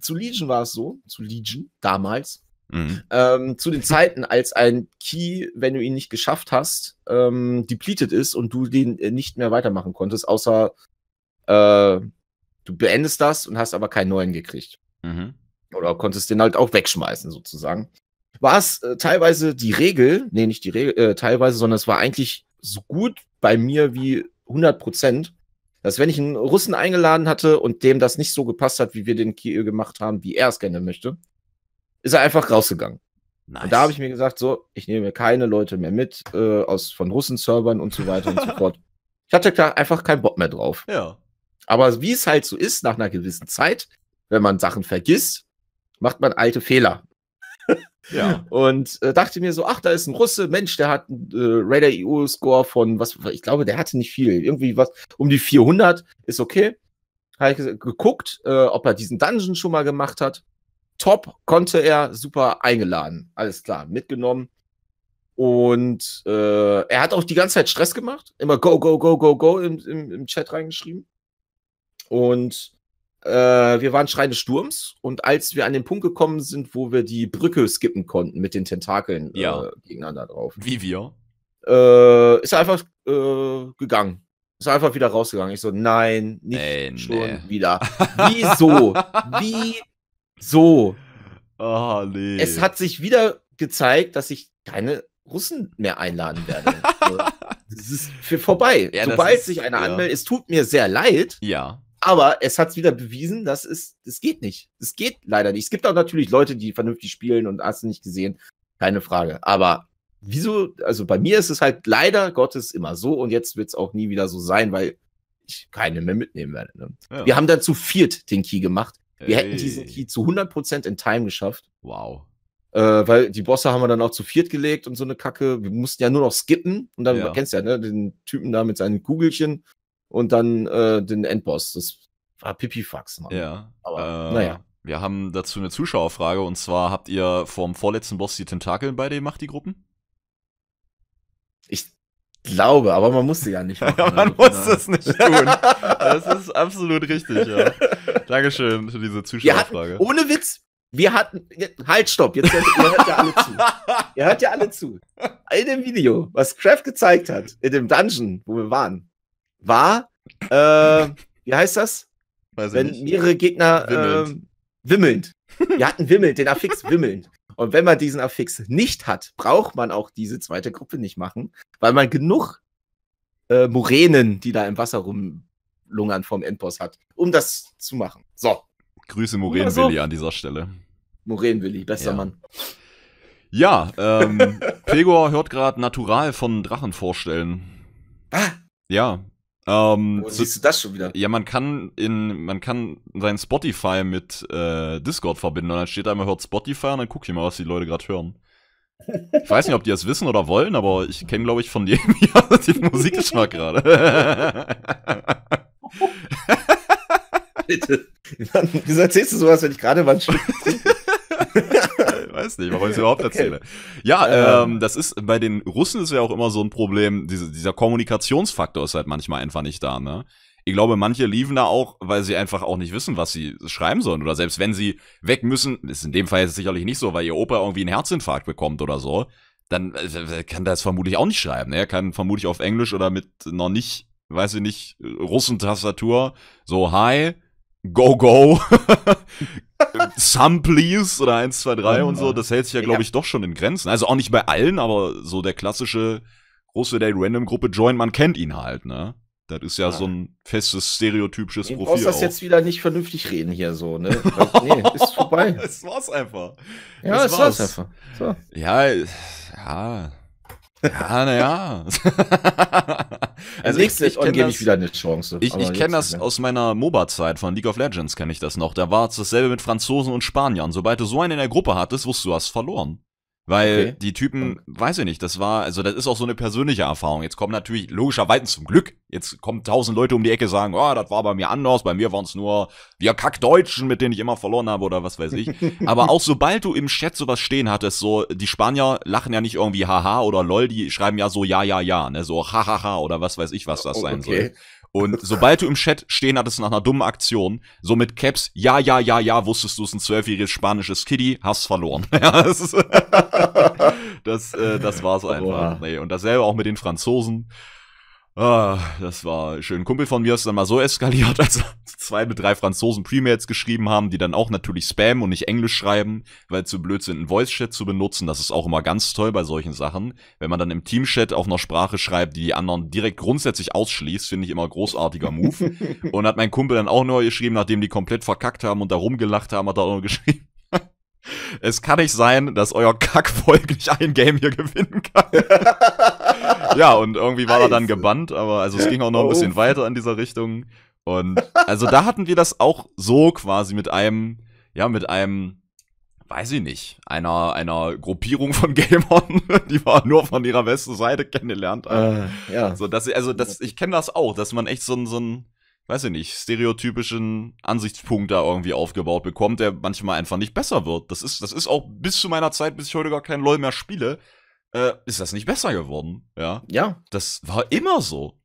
zu Legion war es so, zu Legion damals, mhm. ähm, zu den Zeiten, als ein Key, wenn du ihn nicht geschafft hast, ähm, depleted ist und du den äh, nicht mehr weitermachen konntest, außer äh, du beendest das und hast aber keinen neuen gekriegt. Mhm. Oder konntest den halt auch wegschmeißen, sozusagen. War es äh, teilweise die Regel, nee, nicht die Regel, äh, teilweise, sondern es war eigentlich so gut bei mir wie 100 Prozent, dass wenn ich einen Russen eingeladen hatte und dem das nicht so gepasst hat, wie wir den Kiel gemacht haben, wie er es gerne möchte, ist er einfach rausgegangen. Nice. Und da habe ich mir gesagt, so, ich nehme keine Leute mehr mit äh, aus von Russen-Servern und so weiter und so [laughs] fort. Ich hatte da einfach keinen Bock mehr drauf. Ja. Aber wie es halt so ist, nach einer gewissen Zeit, wenn man Sachen vergisst, macht man alte Fehler. Ja. Und äh, dachte mir so, ach, da ist ein Russe, Mensch, der hat einen äh, Radar EU-Score von, was, ich glaube, der hatte nicht viel, irgendwie was, um die 400, ist okay. Habe ich geguckt, äh, ob er diesen Dungeon schon mal gemacht hat. Top, konnte er, super eingeladen, alles klar, mitgenommen. Und äh, er hat auch die ganze Zeit Stress gemacht, immer go, go, go, go, go im, im, im Chat reingeschrieben. Und äh, wir waren Schrein des Sturms und als wir an den Punkt gekommen sind, wo wir die Brücke skippen konnten mit den Tentakeln ja. äh, gegeneinander drauf. Wie wir? Äh, ist er einfach äh, gegangen. Ist einfach wieder rausgegangen. Ich so, nein, nicht nee, schon nee. wieder. Wieso? [laughs] Wieso? Oh, nee. Es hat sich wieder gezeigt, dass ich keine Russen mehr einladen werde. [laughs] Es ist für vorbei. Ja, Sobald ist, sich einer ja. anmeldet, es tut mir sehr leid. Ja. Aber es hat wieder bewiesen, dass es, es geht nicht. Es geht leider nicht. Es gibt auch natürlich Leute, die vernünftig spielen und hast du nicht gesehen. Keine Frage. Aber wieso, also bei mir ist es halt leider Gottes immer so und jetzt wird es auch nie wieder so sein, weil ich keine mehr mitnehmen werde. Ne? Ja. Wir haben dann zu viert den Key gemacht. Wir Ey. hätten diesen Key zu 100% in Time geschafft. Wow. Äh, weil die Bosse haben wir dann auch zu viert gelegt und so eine Kacke. Wir mussten ja nur noch skippen und dann, ja. kennst du ja, ne, den Typen da mit seinen Kugelchen und dann äh, den Endboss. Das war Pipifax, Mann. Ja. Aber äh, naja. Wir haben dazu eine Zuschauerfrage und zwar habt ihr vom vorletzten Boss die Tentakeln bei dem macht, die Gruppen? Ich glaube, aber man musste ja nicht [laughs] machen. man muss es nicht tun. Das ist absolut richtig, ja. Dankeschön für diese Zuschauerfrage. Hatten, ohne Witz, wir hatten. Halt, stopp, jetzt hört, ihr hört ja alle zu. [laughs] ihr hört ja alle zu. In dem Video, was Kraft gezeigt hat, in dem Dungeon, wo wir waren, war, äh, wie heißt das? Weiß Wenn nicht. mehrere Gegner wimmelnd. Äh, wimmelnd. Wir hatten wimmelnd, den Affix wimmelnd. Und wenn man diesen Affix nicht hat, braucht man auch diese zweite Gruppe nicht machen, weil man genug äh, Moränen, die da im Wasser rumlungern vom Endboss hat, um das zu machen. So. Grüße Moränen-Willi so. an dieser Stelle. Moränen-Willi, bester ja. Mann. Ja, ähm, [laughs] Pegor hört gerade Natural von Drachen vorstellen. Ah. Ja, ähm, Wo siehst du das schon wieder? Ja, man kann in, man kann sein Spotify mit äh, Discord verbinden und dann steht da immer, hört Spotify und dann guck ich mal, was die Leute gerade hören. Ich weiß nicht, ob die das wissen oder wollen, aber ich kenne, glaube ich, von jedem [laughs] hier den Musikgeschmack gerade. Bitte. Wieso erzählst du sowas, wenn ich gerade mal ein Stück [laughs] weiß nicht, warum ich es überhaupt [laughs] okay. erzähle. Ja, ähm, das ist bei den Russen ist ja auch immer so ein Problem. Diese, dieser Kommunikationsfaktor ist halt manchmal einfach nicht da, ne? Ich glaube, manche liefen da auch, weil sie einfach auch nicht wissen, was sie schreiben sollen. Oder selbst wenn sie weg müssen, ist in dem Fall jetzt sicherlich nicht so, weil ihr Opa irgendwie einen Herzinfarkt bekommt oder so, dann äh, kann das vermutlich auch nicht schreiben. Ne? Er kann vermutlich auf Englisch oder mit noch nicht, weiß ich nicht, Russentastatur so Hi, Go Go, [laughs] Some Please oder 1, 2, 3 und so, das hält sich ja, glaube ich, doch schon in Grenzen. Also auch nicht bei allen, aber so der klassische große Day Random Gruppe Join, man kennt ihn halt, ne? Das ist ja, ja. so ein festes, stereotypisches Profil. Du brauchst das auch. jetzt wieder nicht vernünftig reden hier so, ne? [laughs] nee, ist vorbei. Es war's einfach. Ja, es war's. war's einfach. So. Ja, ja. Ja, naja. [laughs] also ich, ich gebe ich wieder eine Chance. Ich, ich kenne das aus meiner MOBA-Zeit von League of Legends, kenne ich das noch. Da war es dasselbe mit Franzosen und Spaniern. Sobald du so einen in der Gruppe hattest, wusstest du hast verloren. Weil okay. die Typen, weiß ich nicht, das war, also das ist auch so eine persönliche Erfahrung. Jetzt kommen natürlich logischerweise zum Glück, jetzt kommen tausend Leute um die Ecke sagen, oh, das war bei mir anders, bei mir waren es nur wir Kackdeutschen, mit denen ich immer verloren habe oder was weiß ich. [laughs] Aber auch sobald du im Chat sowas stehen hattest, so, die Spanier lachen ja nicht irgendwie haha oder lol, die schreiben ja so ja, ja, ja, ne, so hahaha oder was weiß ich, was das oh, sein okay. soll. Und sobald du im Chat stehen hattest nach einer dummen Aktion, so mit Caps, ja, ja, ja, ja, wusstest du es ein zwölfjähriges spanisches Kitty, hast verloren. [laughs] ja, das, ist, [laughs] das, äh, das war's einfach. Nee, und dasselbe auch mit den Franzosen. Ah, das war schön. Ein Kumpel von mir ist dann mal so eskaliert, [laughs] als zwei mit drei Franzosen Premates geschrieben haben, die dann auch natürlich Spam und nicht Englisch schreiben, weil zu blöd sind, einen Voice-Chat zu benutzen. Das ist auch immer ganz toll bei solchen Sachen. Wenn man dann im Team-Chat auf einer Sprache schreibt, die die anderen direkt grundsätzlich ausschließt, finde ich immer großartiger Move. [laughs] und hat mein Kumpel dann auch neu geschrieben, nachdem die komplett verkackt haben und da rumgelacht haben, hat er auch noch geschrieben. [laughs] Es kann nicht sein, dass euer Kackvolk nicht ein Game hier gewinnen kann. [laughs] ja, und irgendwie war er dann gebannt, aber also es ging auch noch ein bisschen weiter in dieser Richtung. Und [laughs] also da hatten wir das auch so quasi mit einem, ja, mit einem, weiß ich nicht, einer, einer Gruppierung von [laughs] Gamern, die wir nur von ihrer besten Seite kennengelernt. Äh, ja. So, dass, also das, ich kenne das auch, dass man echt so ein, so ein, weiß ich nicht, stereotypischen Ansichtspunkt da irgendwie aufgebaut bekommt, der manchmal einfach nicht besser wird. Das ist, das ist auch bis zu meiner Zeit, bis ich heute gar kein LOL mehr spiele, äh, ist das nicht besser geworden. Ja. Ja. Das war immer so.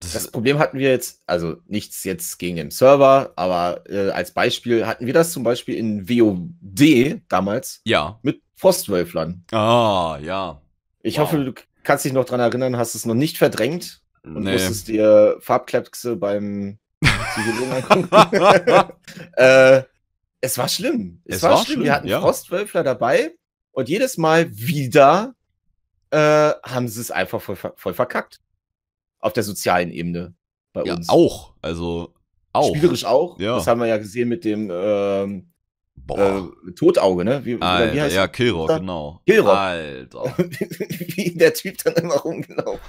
Das, das Problem hatten wir jetzt, also nichts jetzt gegen den Server, aber äh, als Beispiel hatten wir das zum Beispiel in WOD damals. Ja. Mit Frostwölflern. Ah, ja. Ich wow. hoffe, du kannst dich noch dran erinnern, hast es noch nicht verdrängt und nee. musstest dir Farbkleckse beim [laughs] Psychologen angucken. [laughs] äh, es war schlimm. Es, es war, war, schlimm. Wir hatten ja. Frostwölfler dabei und jedes Mal wieder äh, haben sie es einfach voll, voll, verkackt. Auf der sozialen Ebene bei ja, uns. Auch. Also auch. Spielerisch auch. Ja. Das haben wir ja gesehen mit dem ähm, Boah. Äh, Totauge, ne? Wie, Alter, wie heißt ja, Killrock, genau. Killrock. Alter. [laughs] wie der Typ dann immer rumgelaufen.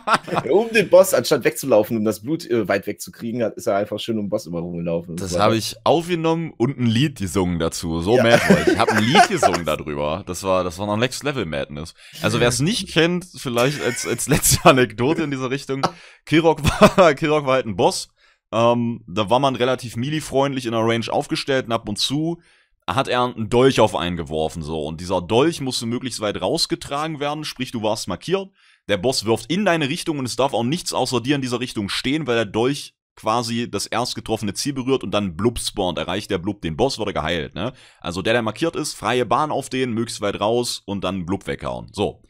[laughs] um den Boss, anstatt wegzulaufen, um das Blut äh, weit wegzukriegen, hat, ist er einfach schön um den Boss immer rumgelaufen. Das, das habe ich aufgenommen und ein Lied gesungen dazu. So ja. mad war ich. Ich habe ein Lied [laughs] gesungen darüber. Das war, das war noch Next Level Madness. Also wer es nicht kennt, vielleicht als, als letzte Anekdote in dieser Richtung. Killrock war, Killrock war halt ein Boss. Ähm, da war man relativ melee-freundlich in der Range aufgestellt und ab und zu hat er einen Dolch auf einen geworfen, so. Und dieser Dolch musste möglichst weit rausgetragen werden, sprich, du warst markiert. Der Boss wirft in deine Richtung und es darf auch nichts außer dir in dieser Richtung stehen, weil der Dolch quasi das erst getroffene Ziel berührt und dann Blub spawnt. Erreicht der Blub den Boss, wird er geheilt, ne? Also der, der markiert ist, freie Bahn auf den, möglichst weit raus und dann Blub weghauen. So.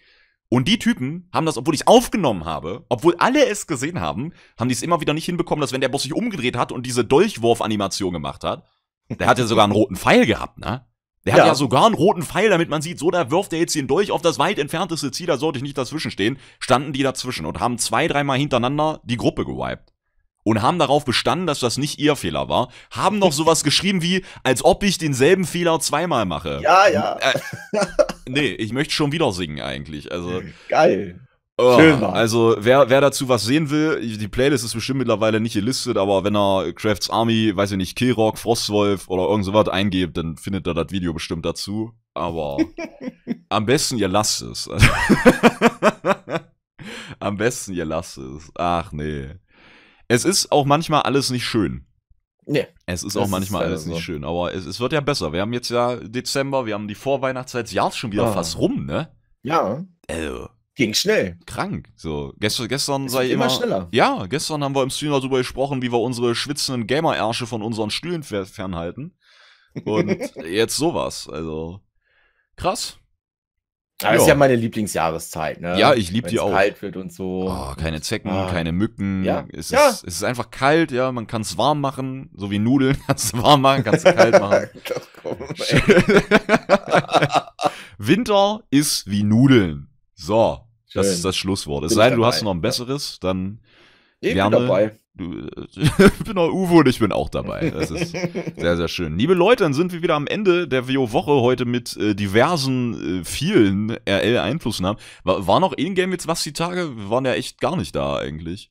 Und die Typen haben das, obwohl ich aufgenommen habe, obwohl alle es gesehen haben, haben die es immer wieder nicht hinbekommen, dass wenn der Boss sich umgedreht hat und diese Dolchwurf-Animation gemacht hat, der hat ja sogar einen roten Pfeil gehabt, ne? Der ja. hat ja sogar einen roten Pfeil, damit man sieht, so, da wirft er jetzt den Dolch auf das weit entfernteste Ziel, da sollte ich nicht dazwischen stehen. Standen die dazwischen und haben zwei, dreimal hintereinander die Gruppe gewiped. Und haben darauf bestanden, dass das nicht ihr Fehler war. Haben noch sowas geschrieben wie, als ob ich denselben Fehler zweimal mache. Ja, ja. Äh, nee, ich möchte schon wieder singen eigentlich. Also. [laughs] Geil. Oh, also wer, wer dazu was sehen will, die Playlist ist bestimmt mittlerweile nicht gelistet, aber wenn er Crafts Army, weiß ich nicht, Killrock, Frostwolf oder irgend sowas eingebt, dann findet er das Video bestimmt dazu. Aber [laughs] am besten ihr lasst es. [laughs] am besten ihr lasst es. Ach nee. Es ist auch manchmal alles nicht schön. Nee. Es ist auch manchmal ist alles so. nicht schön, aber es, es wird ja besser. Wir haben jetzt ja Dezember, wir haben die Vorweihnachtszeit, das Jahr ist schon wieder oh. fast rum, ne? Ja. Also, Ging schnell. Krank. So, gestern, gestern sei immer, immer schneller. Ja, gestern haben wir im Stream darüber gesprochen, wie wir unsere schwitzenden Gamer-Ärsche von unseren Stühlen fernhalten. Und [laughs] jetzt sowas. Also, krass. Aber ja. ist ja meine Lieblingsjahreszeit, ne? Ja, ich liebe die auch. kalt wird und so. Oh, keine Zecken, ah. keine Mücken. Ja. Es, ja. Ist, es ist einfach kalt, ja. Man kann es warm machen, so wie Nudeln. [laughs] Kannst du warm machen, kannst du kalt [laughs] machen. Winter ist wie Nudeln. So. Das ist das Schlusswort. Es sei denn, du hast noch ein besseres, dann ich gerne. Bin dabei. Du, [laughs] ich bin auch Uwe und ich bin auch dabei. Das ist [laughs] sehr, sehr schön. Liebe Leute, dann sind wir wieder am Ende der WoW-Woche heute mit äh, diversen, äh, vielen RL-Einflussnahmen. War, war noch in-game jetzt was die Tage? Wir waren ja echt gar nicht da eigentlich.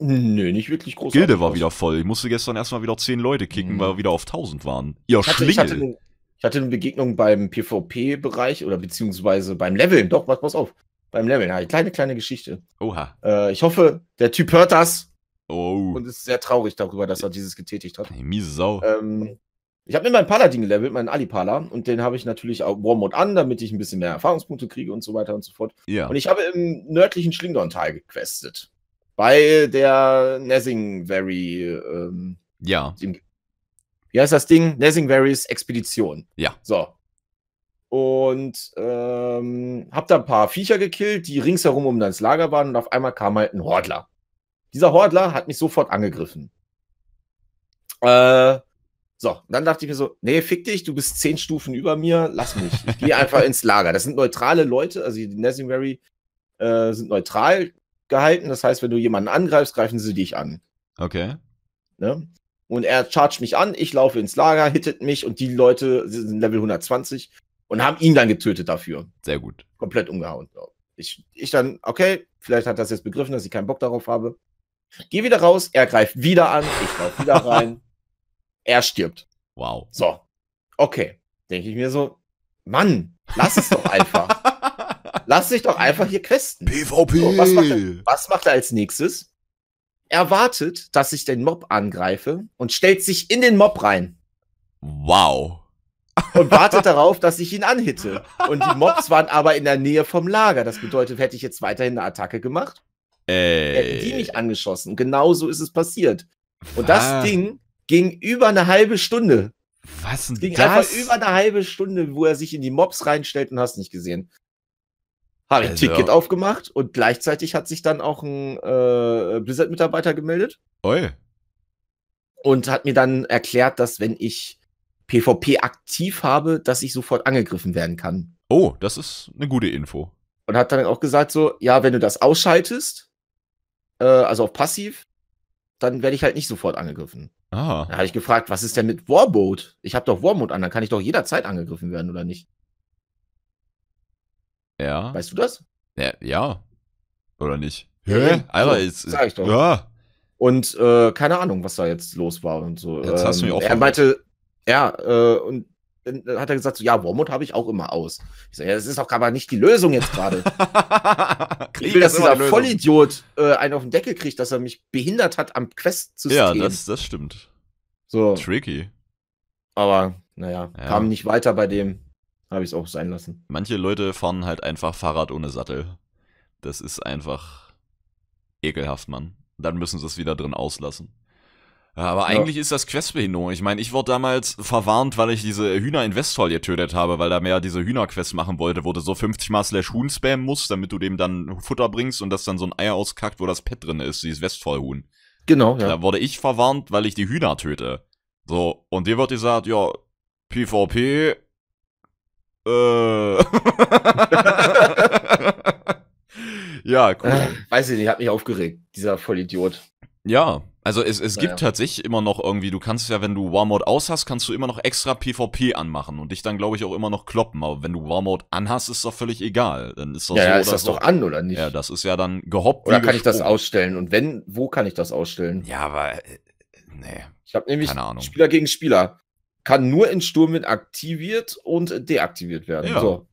Nö, nicht wirklich groß. Gilde war wieder voll. Ich musste gestern erstmal wieder zehn Leute kicken, mhm. weil wir wieder auf 1000 waren. Ihr ich hatte, ich hatte, Ich hatte eine Begegnung beim PvP-Bereich oder beziehungsweise beim Leveln. Doch, pass auf. Beim Leveln. Ja, eine kleine, kleine Geschichte. Oha. Äh, ich hoffe, der Typ hört das. Oh. Und ist sehr traurig darüber, dass er dieses getätigt hat. Hey, miese Sau. Ähm, ich habe mir meinen Paladin gelevelt, meinen Ali-Pala. Und den habe ich natürlich auch Warmode an, damit ich ein bisschen mehr Erfahrungspunkte kriege und so weiter und so fort. Ja. Und ich habe im nördlichen Schlingdorn-Tal gequestet. Bei der Nessingberry. Ähm, ja. dem, wie heißt das Ding? Nessingberrys Expedition. Ja. So. Und ähm, hab da ein paar Viecher gekillt, die ringsherum um das Lager waren. Und auf einmal kam halt ein Hordler. Dieser Hordler hat mich sofort angegriffen. Äh, so, dann dachte ich mir so, nee, fick dich, du bist zehn Stufen über mir, lass mich. Ich gehe einfach [laughs] ins Lager. Das sind neutrale Leute, also die Nessingberry äh, sind neutral gehalten. Das heißt, wenn du jemanden angreifst, greifen sie dich an. Okay. Ne? Und er chargt mich an, ich laufe ins Lager, hittet mich und die Leute sind Level 120 und haben ihn dann getötet dafür. Sehr gut. Komplett umgehauen. Ich, ich dann, okay, vielleicht hat er das jetzt begriffen, dass ich keinen Bock darauf habe. Geh wieder raus, er greift wieder an, ich laufe wieder [laughs] rein. er stirbt. Wow. So. Okay. Denke ich mir so, Mann, lass es doch einfach. [laughs] lass dich doch einfach hier questen. PvP. So, was, macht er, was macht er als nächstes? Er wartet, dass ich den Mob angreife und stellt sich in den Mob rein. Wow. Und wartet darauf, dass ich ihn anhitte. Und die Mobs waren aber in der Nähe vom Lager. Das bedeutet, hätte ich jetzt weiterhin eine Attacke gemacht, Ey. hätten die mich angeschossen. Genau so ist es passiert. Und Was? das Ding ging über eine halbe Stunde. Was denn ging das? einfach über eine halbe Stunde, wo er sich in die Mobs reinstellt und hast nicht gesehen. Habe ich ein Also- Ticket aufgemacht und gleichzeitig hat sich dann auch ein äh, Blizzard-Mitarbeiter gemeldet Oi. und hat mir dann erklärt, dass wenn ich PvP aktiv habe, dass ich sofort angegriffen werden kann. Oh, das ist eine gute Info. Und hat dann auch gesagt so, ja, wenn du das ausschaltest, äh, also auf passiv, dann werde ich halt nicht sofort angegriffen. Ah. Da habe ich gefragt, was ist denn mit Warmode? Ich habe doch Warmode an, dann kann ich doch jederzeit angegriffen werden, oder nicht? Ja. Weißt du das? Ja. ja. Oder nicht? Ja, Hä? eben. Alter, So, jetzt. sag ich doch. Ja. Und äh, keine Ahnung, was da jetzt los war und so. Jetzt hast du mich auch Er meinte, ja, äh, und dann hat er gesagt, so, ja, Warmode habe ich auch immer aus. Ich so, ja, das ist doch aber nicht die Lösung jetzt gerade. [laughs] Ich will, dass dieser. Vollidiot äh, einen auf den Deckel kriegt, dass er mich behindert hat am Quest-System. Ja, das, das stimmt. so. Tricky. Aber, naja, Ja. kam nicht weiter bei dem. Habe ich es auch sein lassen. Manche Leute fahren halt einfach Fahrrad ohne Sattel. Das ist einfach ekelhaft, Mann. Dann müssen sie es wieder drin auslassen. Ja, aber Ja. eigentlich ist das Questbehinderung. Ich meine, ich wurde damals verwarnt, weil ich diese Hühner in Westfall getötet habe, weil da mehr diese Hühnerquest machen wollte, wo du so 50 mal slash Huhn spammen musst, damit du dem dann Futter bringst und das dann so ein Eier auskackt, wo das Pet drin ist, dieses Westfallhuhn. Genau, ja. Da wurde ich verwarnt, weil ich die Hühner töte. So, und dir wird gesagt, ja, PvP, äh. [laughs] [laughs] ja, cool. Äh, weiß ich nicht, hat mich aufgeregt, dieser Vollidiot. Ja, also es, es gibt Naja. tatsächlich immer noch irgendwie, du kannst ja, wenn du Warmode aus hast, kannst du immer noch extra PvP anmachen und dich dann, glaube ich, auch immer noch kloppen. Aber wenn du Warmode anhast, ist doch völlig egal. Dann ist das Ja, so ja, ist das so. doch an, oder nicht? Ja, das ist ja dann gehoppt. oder kann ich das ausstellen? Und wenn, wo kann ich das ausstellen? Ja, aber, äh, nee. Ich habe nämlich Keine Ahnung. Spieler gegen Spieler. Kann nur in Sturmwind aktiviert und deaktiviert werden. Ja. So.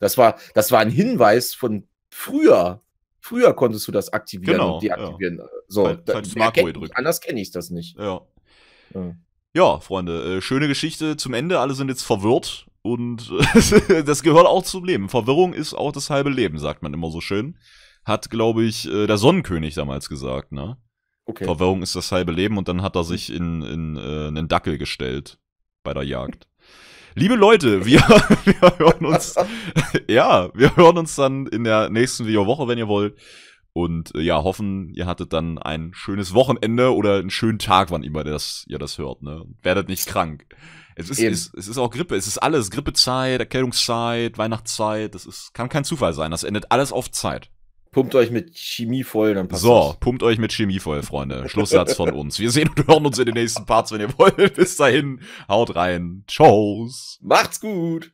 Das war, das war ein Hinweis von früher. Früher konntest du das aktivieren Genau, und deaktivieren. So, Weil- da- weil das wer Makro kennt- gedrückt. anders kenne ich das nicht. Ja. Ja. Ja, Freunde, äh, schöne Geschichte zum Ende. Alle sind jetzt verwirrt und äh, [laughs] das gehört auch zum Leben. Verwirrung ist auch das halbe Leben, sagt man immer so schön. Hat, glaube ich, äh, der Sonnenkönig damals gesagt, ne? Okay. Verwirrung ist das halbe Leben und dann hat er sich in, in äh, einen Dackel gestellt bei der Jagd. Liebe Leute, wir, [laughs] wir hören uns, ja, wir hören uns dann in der nächsten Videowoche, wenn ihr wollt. Und äh, ja, hoffen, ihr hattet dann ein schönes Wochenende oder einen schönen Tag, wann immer das, ihr das hört. Ne? Werdet nicht krank. Es ist, es, es ist auch Grippe, es ist alles. Grippezeit, Erkältungszeit, Weihnachtszeit. Das ist, kann kein Zufall sein. Das endet alles auf Zeit. Pumpt euch mit Chemie voll, dann passt So, das. pumpt euch mit Chemie voll, Freunde. Schlusssatz von uns. Wir sehen und hören uns in den nächsten Parts, wenn ihr wollt. [laughs] Bis dahin, haut rein. Tschüss. Macht's gut!